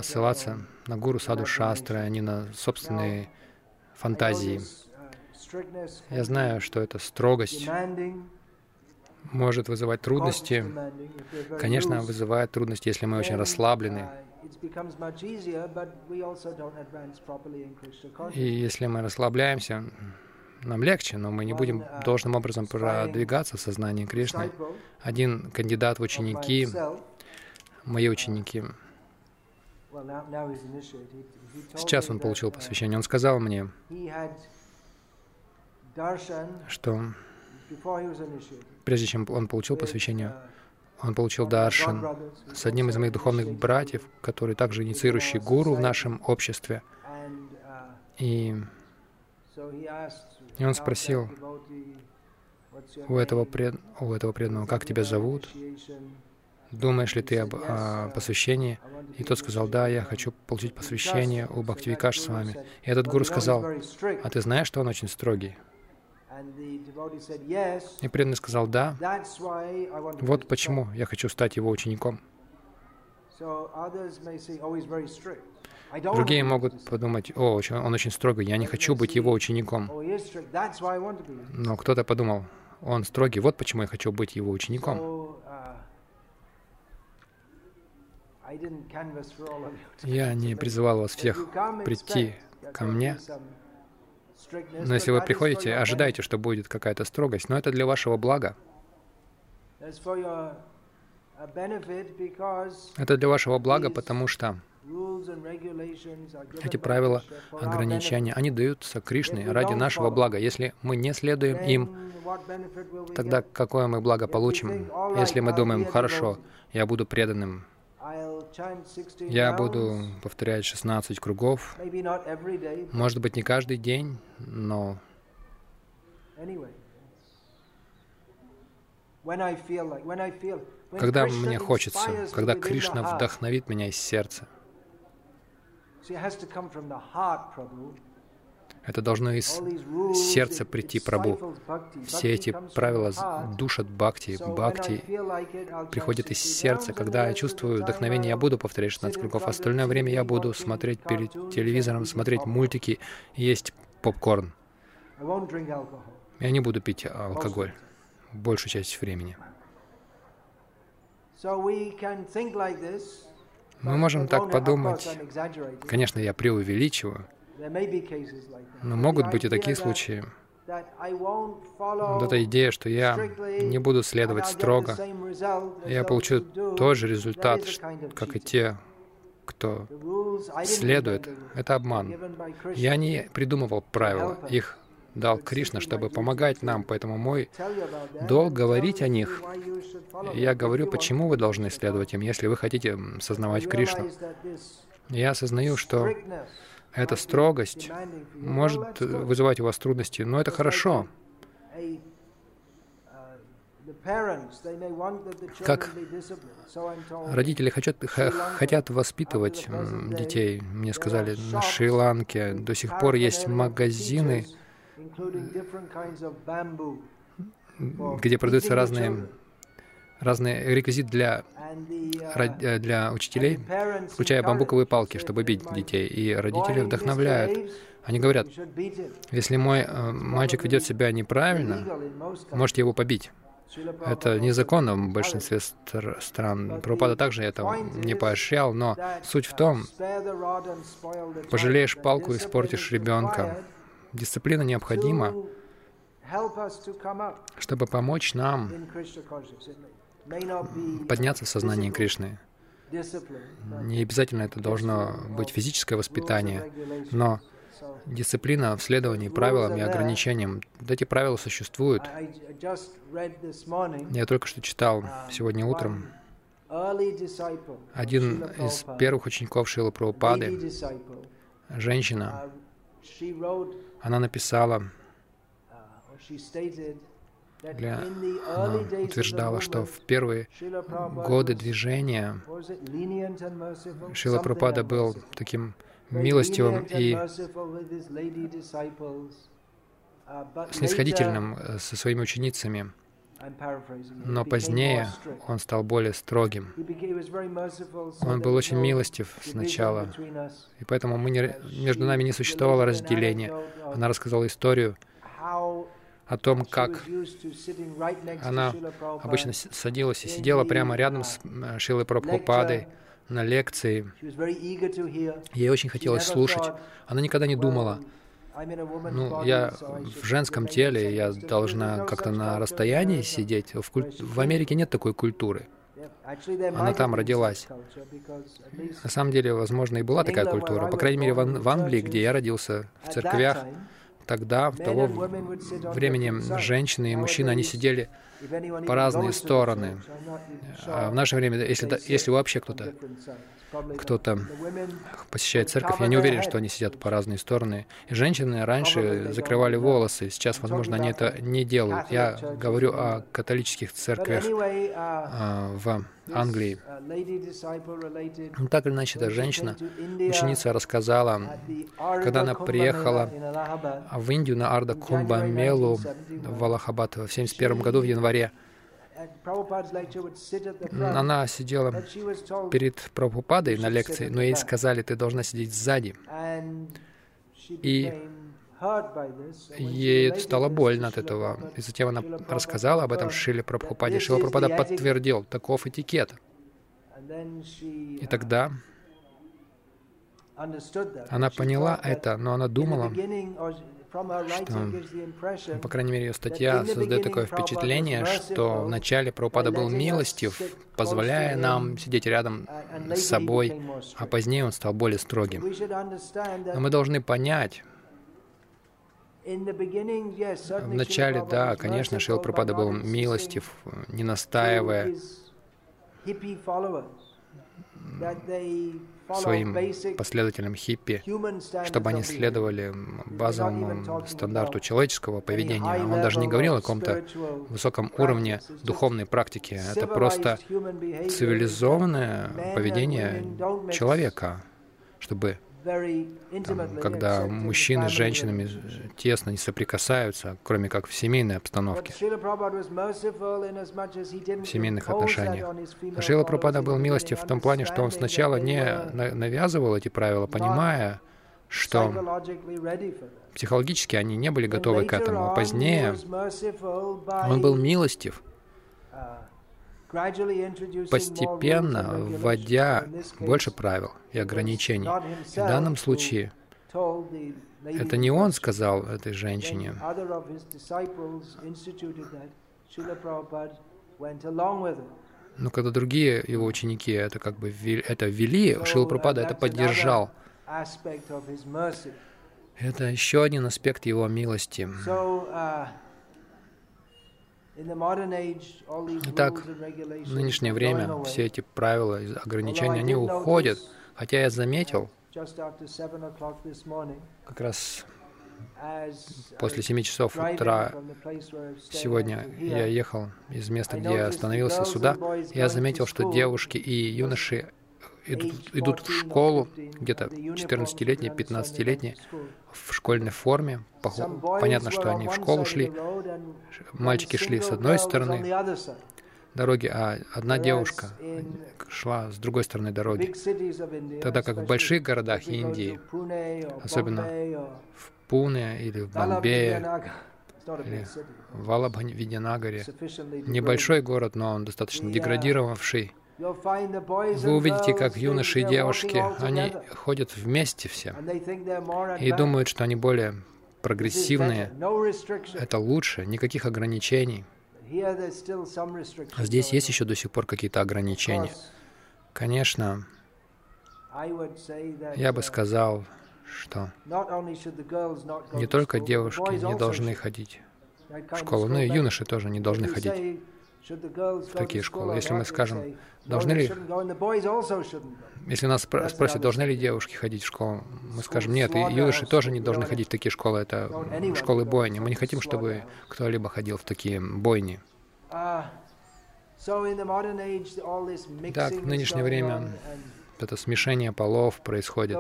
ссылаться на гуру саду шастры, а не на собственные фантазии. Я знаю, что эта строгость может вызывать трудности. Конечно, вызывает трудности, если мы очень расслаблены. И если мы расслабляемся, нам легче, но мы не будем должным образом продвигаться в сознании Кришны. Один кандидат в ученики, мои ученики, сейчас он получил посвящение, он сказал мне, что прежде чем он получил посвящение, он получил даршан с одним из моих духовных братьев, который также инициирующий гуру в нашем обществе. И и он спросил у этого, пред... у этого преданного, как тебя зовут? Думаешь ли ты об о посвящении? И тот сказал, да, я хочу получить посвящение у Бхактивикаш с вами. И этот гуру сказал, а ты знаешь, что он очень строгий? И преданный сказал, да, вот почему я хочу стать его учеником. Другие могут подумать, о, он очень строгий, я не хочу быть его учеником. Но кто-то подумал, он строгий, вот почему я хочу быть его учеником. Я не призывал вас всех прийти ко мне, но если вы приходите, ожидайте, что будет какая-то строгость, но это для вашего блага. Это для вашего блага, потому что эти правила, ограничения, они даются Кришне ради нашего блага. Если мы не следуем им, тогда какое мы благо получим? Если мы думаем, хорошо, я буду преданным, я буду повторять 16 кругов, может быть, не каждый день, но когда мне хочется, когда Кришна вдохновит меня из сердца. Это должно из сердца прийти Прабу. Все эти правила душат бхакти. Бхакти приходит из сердца. Когда я чувствую вдохновение, я буду повторять 16 кругов. Остальное время я буду смотреть перед телевизором, смотреть мультики, есть попкорн. Я не буду пить алкоголь большую часть времени. Мы можем так подумать. Конечно, я преувеличиваю, но могут быть и такие случаи. Вот эта идея, что я не буду следовать строго, я получу тот же результат, как и те, кто следует. Это обман. Я не придумывал правила, их дал Кришна, чтобы помогать нам. Поэтому мой долг говорить о них. Я говорю, почему вы должны следовать им, если вы хотите сознавать Кришну. Я осознаю, что эта строгость может вызывать у вас трудности, но это хорошо. Как родители хотят, хотят воспитывать детей. Мне сказали, на Шри-Ланке до сих пор есть магазины, где продаются разные разные реквизит для, э, для учителей, включая бамбуковые палки, чтобы бить детей. И родители вдохновляют. Они говорят, если мой э, мальчик ведет себя неправильно, можете его побить. Это незаконно в большинстве стр стран. Прабхупада также это не поощрял, но суть в том, пожалеешь палку, испортишь ребенка. Дисциплина необходима, чтобы помочь нам подняться в сознании Кришны. Не обязательно это должно быть физическое воспитание, но дисциплина в следовании правилам и ограничениям. Эти правила существуют. Я только что читал сегодня утром один из первых учеников Шила Прабхупады, женщина, она написала, для, она утверждала, что в первые годы движения Шила Прабхупада был таким милостивым и снисходительным э, со своими ученицами. Но позднее он стал более строгим. Он был очень милостив сначала, и поэтому мы не, между нами не существовало разделения. Она рассказала историю о том, как она обычно садилась и сидела прямо рядом с Шилой Прабхупадой на лекции. Ей очень хотелось слушать. Она никогда не думала, ну, я в женском теле, я должна как-то на расстоянии сидеть. В, куль... в Америке нет такой культуры. Она там родилась. На самом деле, возможно, и была такая культура. По крайней мере, в, в Англии, где я родился, в церквях, тогда, в того времени, женщины и мужчины, они сидели по разные стороны. А в наше время, если, если вообще кто-то кто-то посещает церковь, я не уверен, что они сидят по разные стороны. И женщины раньше закрывали волосы, сейчас, возможно, они это не делают. Я говорю о католических церквях а, в Англии. Ну, так или иначе, эта женщина, ученица, рассказала, когда она приехала в Индию на Арда Кумба Мелу в Аллахабад в 1971 году в январе, она сидела перед Прабхупадой на лекции, но ей сказали, ты должна сидеть сзади. И ей стало больно от этого. И затем она рассказала об этом Шиле Прабхупаде. Шила Прабхупада подтвердил, таков этикет. И тогда она поняла это, но она думала, что, по крайней мере, ее статья создает такое впечатление, что вначале Прабхупада был милостив, позволяя нам сидеть рядом с собой, а позднее он стал более строгим. Но мы должны понять, Вначале, да, конечно, Шил Пропада был милостив, не настаивая своим последователям хиппи, чтобы они следовали базовому стандарту человеческого поведения. Он даже не говорил о каком-то высоком уровне духовной практики. Это просто цивилизованное поведение человека, чтобы там, когда мужчины с женщинами тесно не соприкасаются, кроме как в семейной обстановке, в семейных отношениях. Но Шила Прабхупада был милостив в том плане, что он сначала не навязывал эти правила, понимая, что психологически они не были готовы к этому, а позднее он был милостив, постепенно вводя больше правил и ограничений. В данном случае это не он сказал этой женщине. Но когда другие его ученики это как бы это ввели, Шила Пропада это поддержал. Это еще один аспект его милости. Итак, в нынешнее время все эти правила и ограничения, они уходят. Хотя я заметил, как раз после 7 часов утра сегодня я ехал из места, где я остановился, сюда, я заметил, что девушки и юноши идут, идут в школу, где-то 14-летние, 15-летние, в школьной форме. Понятно, что они в школу шли. Мальчики шли с одной стороны дороги, а одна девушка шла с другой стороны дороги. Тогда как в больших городах Индии, особенно в Пуне или в Бомбее, или в Алабхидинагаре, небольшой город, но он достаточно деградировавший, вы увидите, как юноши и девушки, они ходят вместе все и думают, что они более прогрессивные. Это лучше, никаких ограничений. Здесь есть еще до сих пор какие-то ограничения. Конечно, я бы сказал, что не только девушки не должны ходить в школу, но и юноши тоже не должны ходить в такие школы. Если мы скажем, должны ли, если нас спросят, должны ли девушки ходить в школу, мы скажем, нет, и юноши тоже не должны ходить в такие школы, это школы бойни. Мы не хотим, чтобы кто-либо ходил в такие бойни. Так, в нынешнее время это смешение полов происходит.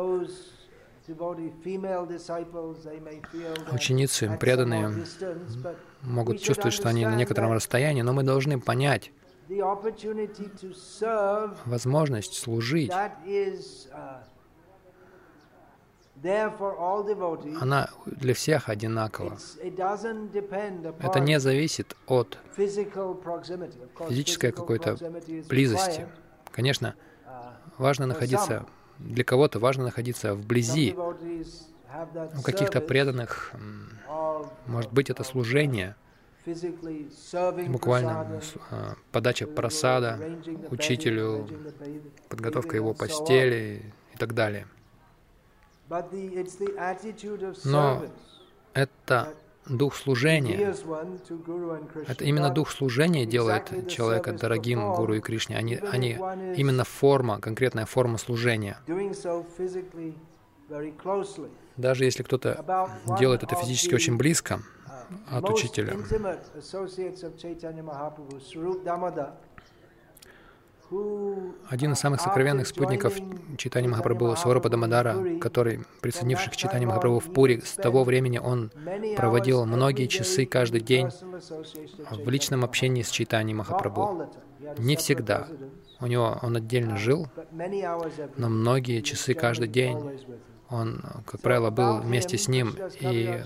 Ученицы, преданные, могут чувствовать, что они на некотором расстоянии, но мы должны понять возможность служить. Uh, Она для всех одинакова. Это не зависит от физической какой-то близости. Конечно, uh, важно находиться для кого-то важно находиться вблизи. У каких-то преданных, может быть, это служение, буквально а, подача просада учителю, подготовка его постели и так далее. Но это дух служения. Это именно дух служения делает человека дорогим Гуру и Кришне. Они, они именно форма, конкретная форма служения. Даже если кто-то делает это физически очень близко от учителя. Один из самых сокровенных спутников Читани Махапрабху, Сварупа Дамадара, который, присоединившись к Читани Махапрабху в Пури, с того времени он проводил многие часы каждый день в личном общении с Читани Махапрабху. Не всегда. У него он отдельно жил, но многие часы каждый день он, как правило, был вместе с ним. И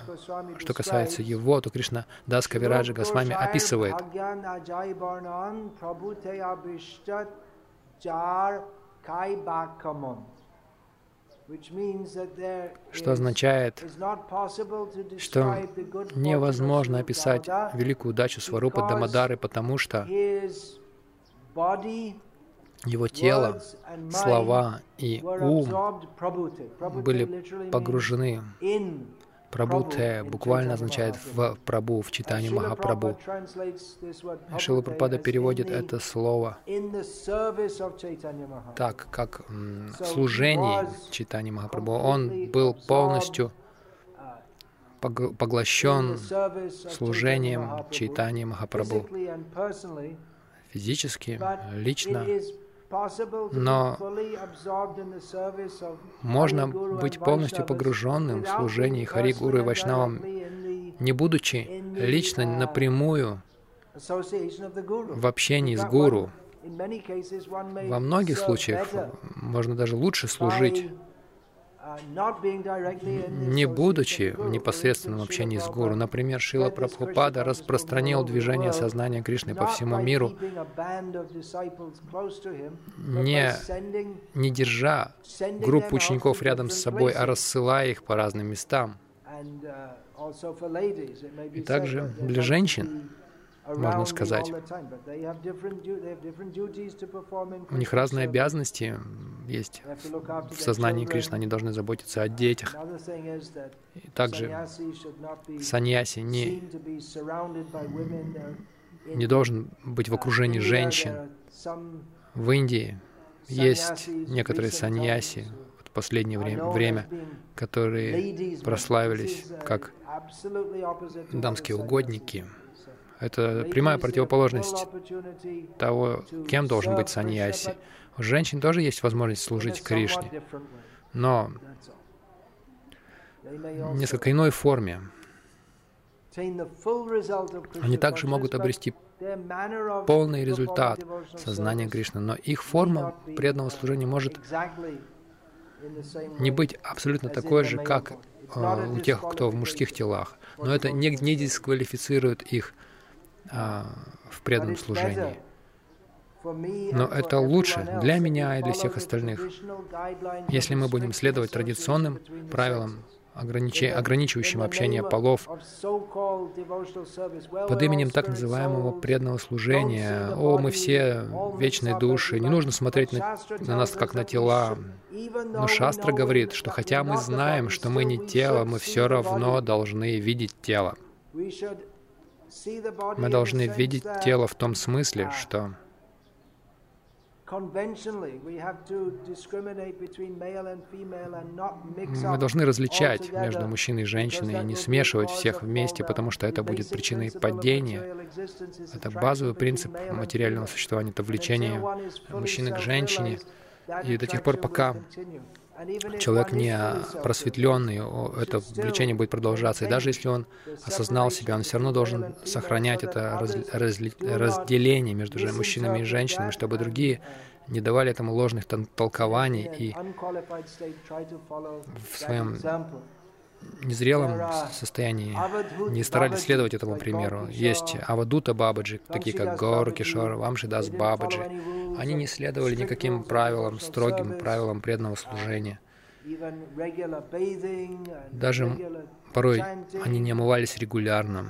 что касается его, то Кришна Дас Кавираджа Госвами описывает. что означает, что невозможно описать великую удачу Сварупа Дамадары, потому что его тело, слова и ум были погружены. Прабхуте буквально означает в Прабу, в читании Махапрабху. Шила Прабхупада переводит это слово так, как в служении читания Махапрабху. Он был полностью поглощен служением читания Махапрабху. физически, лично, но можно быть полностью погруженным в служение Хари Гуру и Вайшнавам, не будучи лично напрямую в общении с Гуру. Во многих случаях можно даже лучше служить не будучи в непосредственном общении с Гуру. Например, Шила Прабхупада распространил движение сознания Кришны по всему миру, не, не держа группу учеников рядом с собой, а рассылая их по разным местам. И также для женщин можно сказать. У них разные обязанности есть в сознании Кришны. Они должны заботиться о детях. И также саньяси не, не должен быть в окружении женщин. В Индии есть некоторые саньяси в последнее время, время которые прославились как дамские угодники. Это прямая противоположность того, кем должен быть саньяси. У женщин тоже есть возможность служить Кришне, но в несколько иной форме. Они также могут обрести полный результат сознания Кришны, но их форма преданного служения может не быть абсолютно такой же, как э, у тех, кто в мужских телах. Но это не, не дисквалифицирует их в преданном служении. Но это лучше для меня и для всех остальных, если мы будем следовать традиционным правилам, ограничи, ограничивающим общение полов под именем так называемого преданного служения. О, мы все вечные души, не нужно смотреть на, на нас как на тела. Но Шастра говорит, что хотя мы знаем, что мы не тело, мы все равно должны видеть тело. Мы должны видеть тело в том смысле, что мы должны различать между мужчиной и женщиной и не смешивать всех вместе, потому что это будет причиной падения. Это базовый принцип материального существования, это влечение мужчины к женщине. И до тех пор, пока человек не просветленный, это влечение будет продолжаться. И даже если он осознал себя, он все равно должен сохранять это раз, разли, разделение между мужчинами и женщинами, чтобы другие не давали этому ложных толкований и в своем незрелом состоянии не старались следовать этому примеру. Есть Авадута Бабаджи, такие как Гор Кишор, Вамшидас Бабаджи. Они не следовали никаким правилам, строгим правилам преданного служения. Даже порой они не омывались регулярно,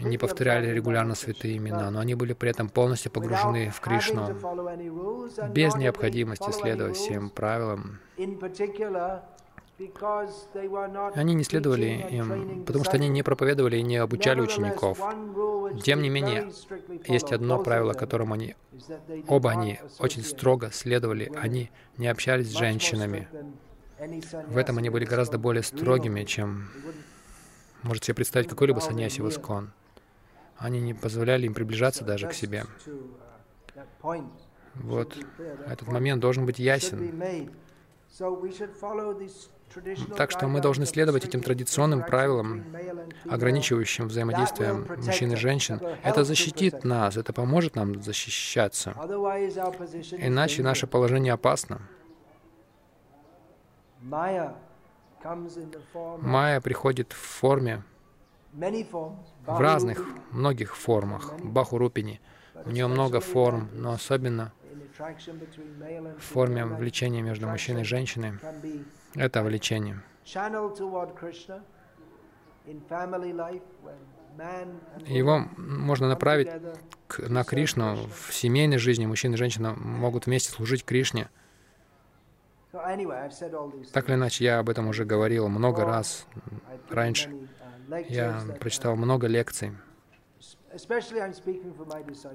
не повторяли регулярно святые имена, но они были при этом полностью погружены в Кришну, без необходимости следовать всем правилам. Они не следовали им, потому что они не проповедовали и не обучали учеников. Тем не менее, есть одно правило, которому они, оба они очень строго следовали. Они не общались с женщинами. В этом они были гораздо более строгими, чем можете себе представить какой-либо саньяси в Искон. Они не позволяли им приближаться даже к себе. Вот этот момент должен быть ясен. Так что мы должны следовать этим традиционным правилам, ограничивающим взаимодействие мужчин и женщин. Это защитит нас, это поможет нам защищаться. Иначе наше положение опасно. Майя приходит в форме, в разных, многих формах, Бахурупини. У нее много форм, но особенно в форме влечения между мужчиной и женщиной это влечение. Его можно направить к, на Кришну. В семейной жизни мужчина и женщина могут вместе служить Кришне. Так или иначе, я об этом уже говорил много раз раньше. Я прочитал много лекций.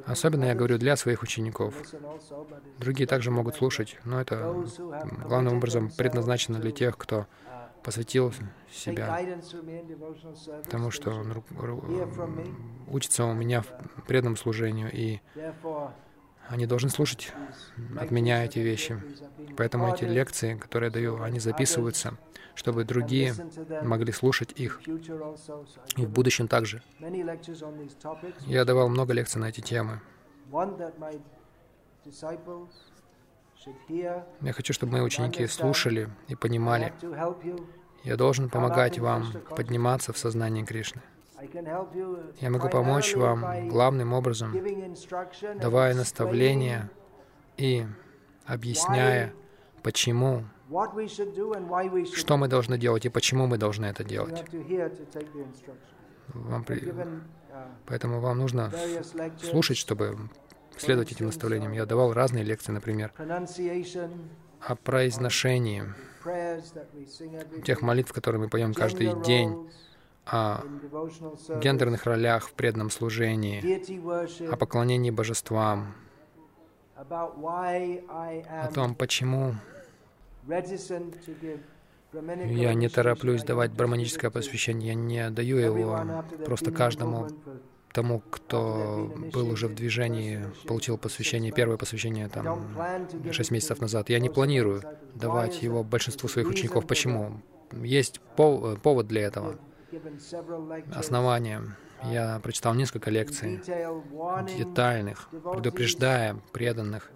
Особенно я говорю для своих учеников. Другие также могут слушать, но это главным образом предназначено для тех, кто посвятил себя тому, что он учится у меня в преданном служению, и они должны слушать от меня эти вещи. Поэтому эти лекции, которые я даю, они записываются, чтобы другие могли слушать их и в будущем также. Я давал много лекций на эти темы. Я хочу, чтобы мои ученики слушали и понимали. Я должен помогать вам подниматься в сознании Кришны. Я могу помочь вам главным образом, давая наставления и объясняя, почему, что мы должны делать и почему мы должны это делать. Вам при... Поэтому вам нужно слушать, чтобы следовать этим наставлениям. Я давал разные лекции, например, о произношении тех молитв, которые мы поем каждый день, о гендерных ролях в преданном служении, о поклонении божествам, о том, почему я не тороплюсь давать браманическое посвящение, я не даю его просто каждому тому, кто был уже в движении, получил посвящение, первое посвящение там шесть месяцев назад. Я не планирую давать его большинству своих учеников. Почему? Есть повод для этого, основание. Я прочитал несколько лекций, детальных, предупреждая преданных,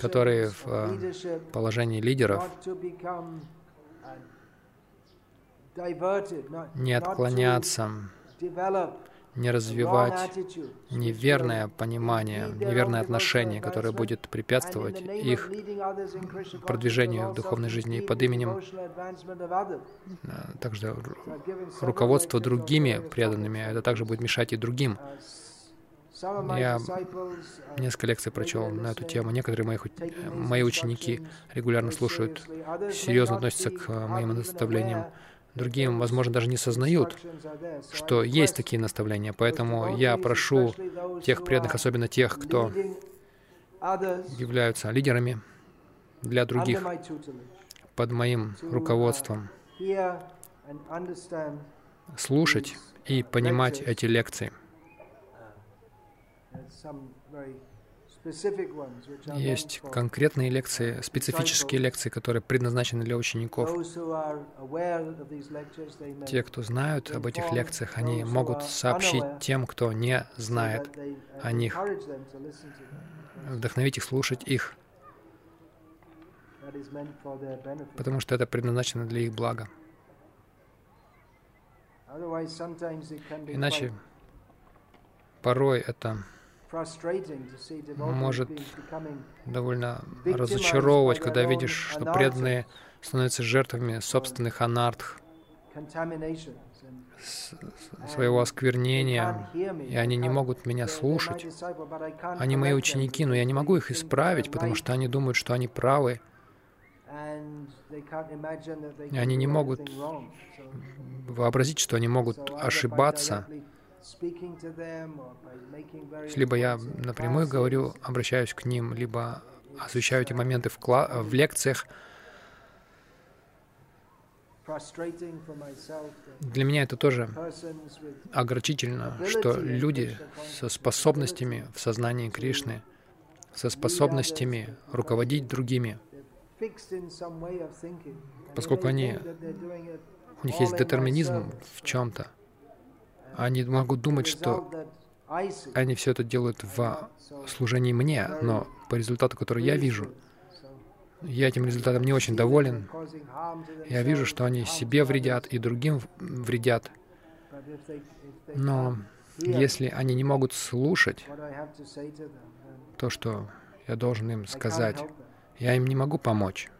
которые в э, положении лидеров не отклоняться не развивать неверное понимание, неверное отношение, которое будет препятствовать их продвижению в духовной жизни. Под именем также руководство другими преданными, это также будет мешать и другим. Я несколько лекций прочел на эту тему. Некоторые мои, мои ученики регулярно слушают, серьезно относятся к моим наставлениям. Другие, возможно, даже не сознают, что есть такие наставления. Поэтому я прошу тех преданных, особенно тех, кто являются лидерами для других, под моим руководством, слушать и понимать эти лекции. Есть конкретные лекции, специфические лекции, которые предназначены для учеников. Те, кто знают об этих лекциях, они могут сообщить тем, кто не знает о них, вдохновить их слушать их, потому что это предназначено для их блага. Иначе порой это может довольно разочаровывать, когда видишь, что преданные становятся жертвами собственных анартх, своего осквернения, и они не могут меня слушать. Они мои ученики, но я не могу их исправить, потому что они думают, что они правы. И они не могут вообразить, что они могут ошибаться, либо я напрямую говорю, обращаюсь к ним, либо освещаю эти моменты в, кла- в лекциях. Для меня это тоже огорчительно, что люди со способностями в сознании Кришны, со способностями руководить другими, поскольку они, у них есть детерминизм в чем-то, они могут думать, что они все это делают в служении мне, но по результату, который я вижу, я этим результатом не очень доволен. Я вижу, что они себе вредят и другим вредят. Но если они не могут слушать то, что я должен им сказать, я им не могу помочь.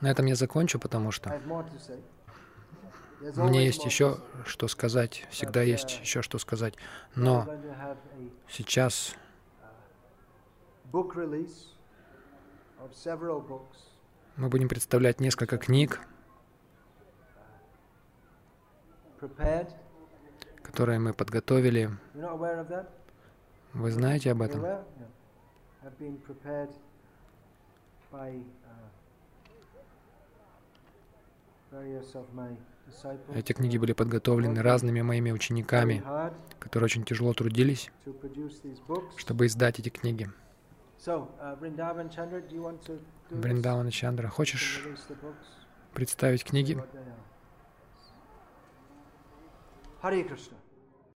На этом я закончу, потому что мне есть еще что сказать, всегда есть еще что сказать. Но сейчас мы будем представлять несколько книг, которые мы подготовили. Вы знаете об этом? Эти книги были подготовлены разными моими учениками, которые очень тяжело трудились, чтобы издать эти книги. Бриндаван Чандра, хочешь представить книги? Hare Krishna.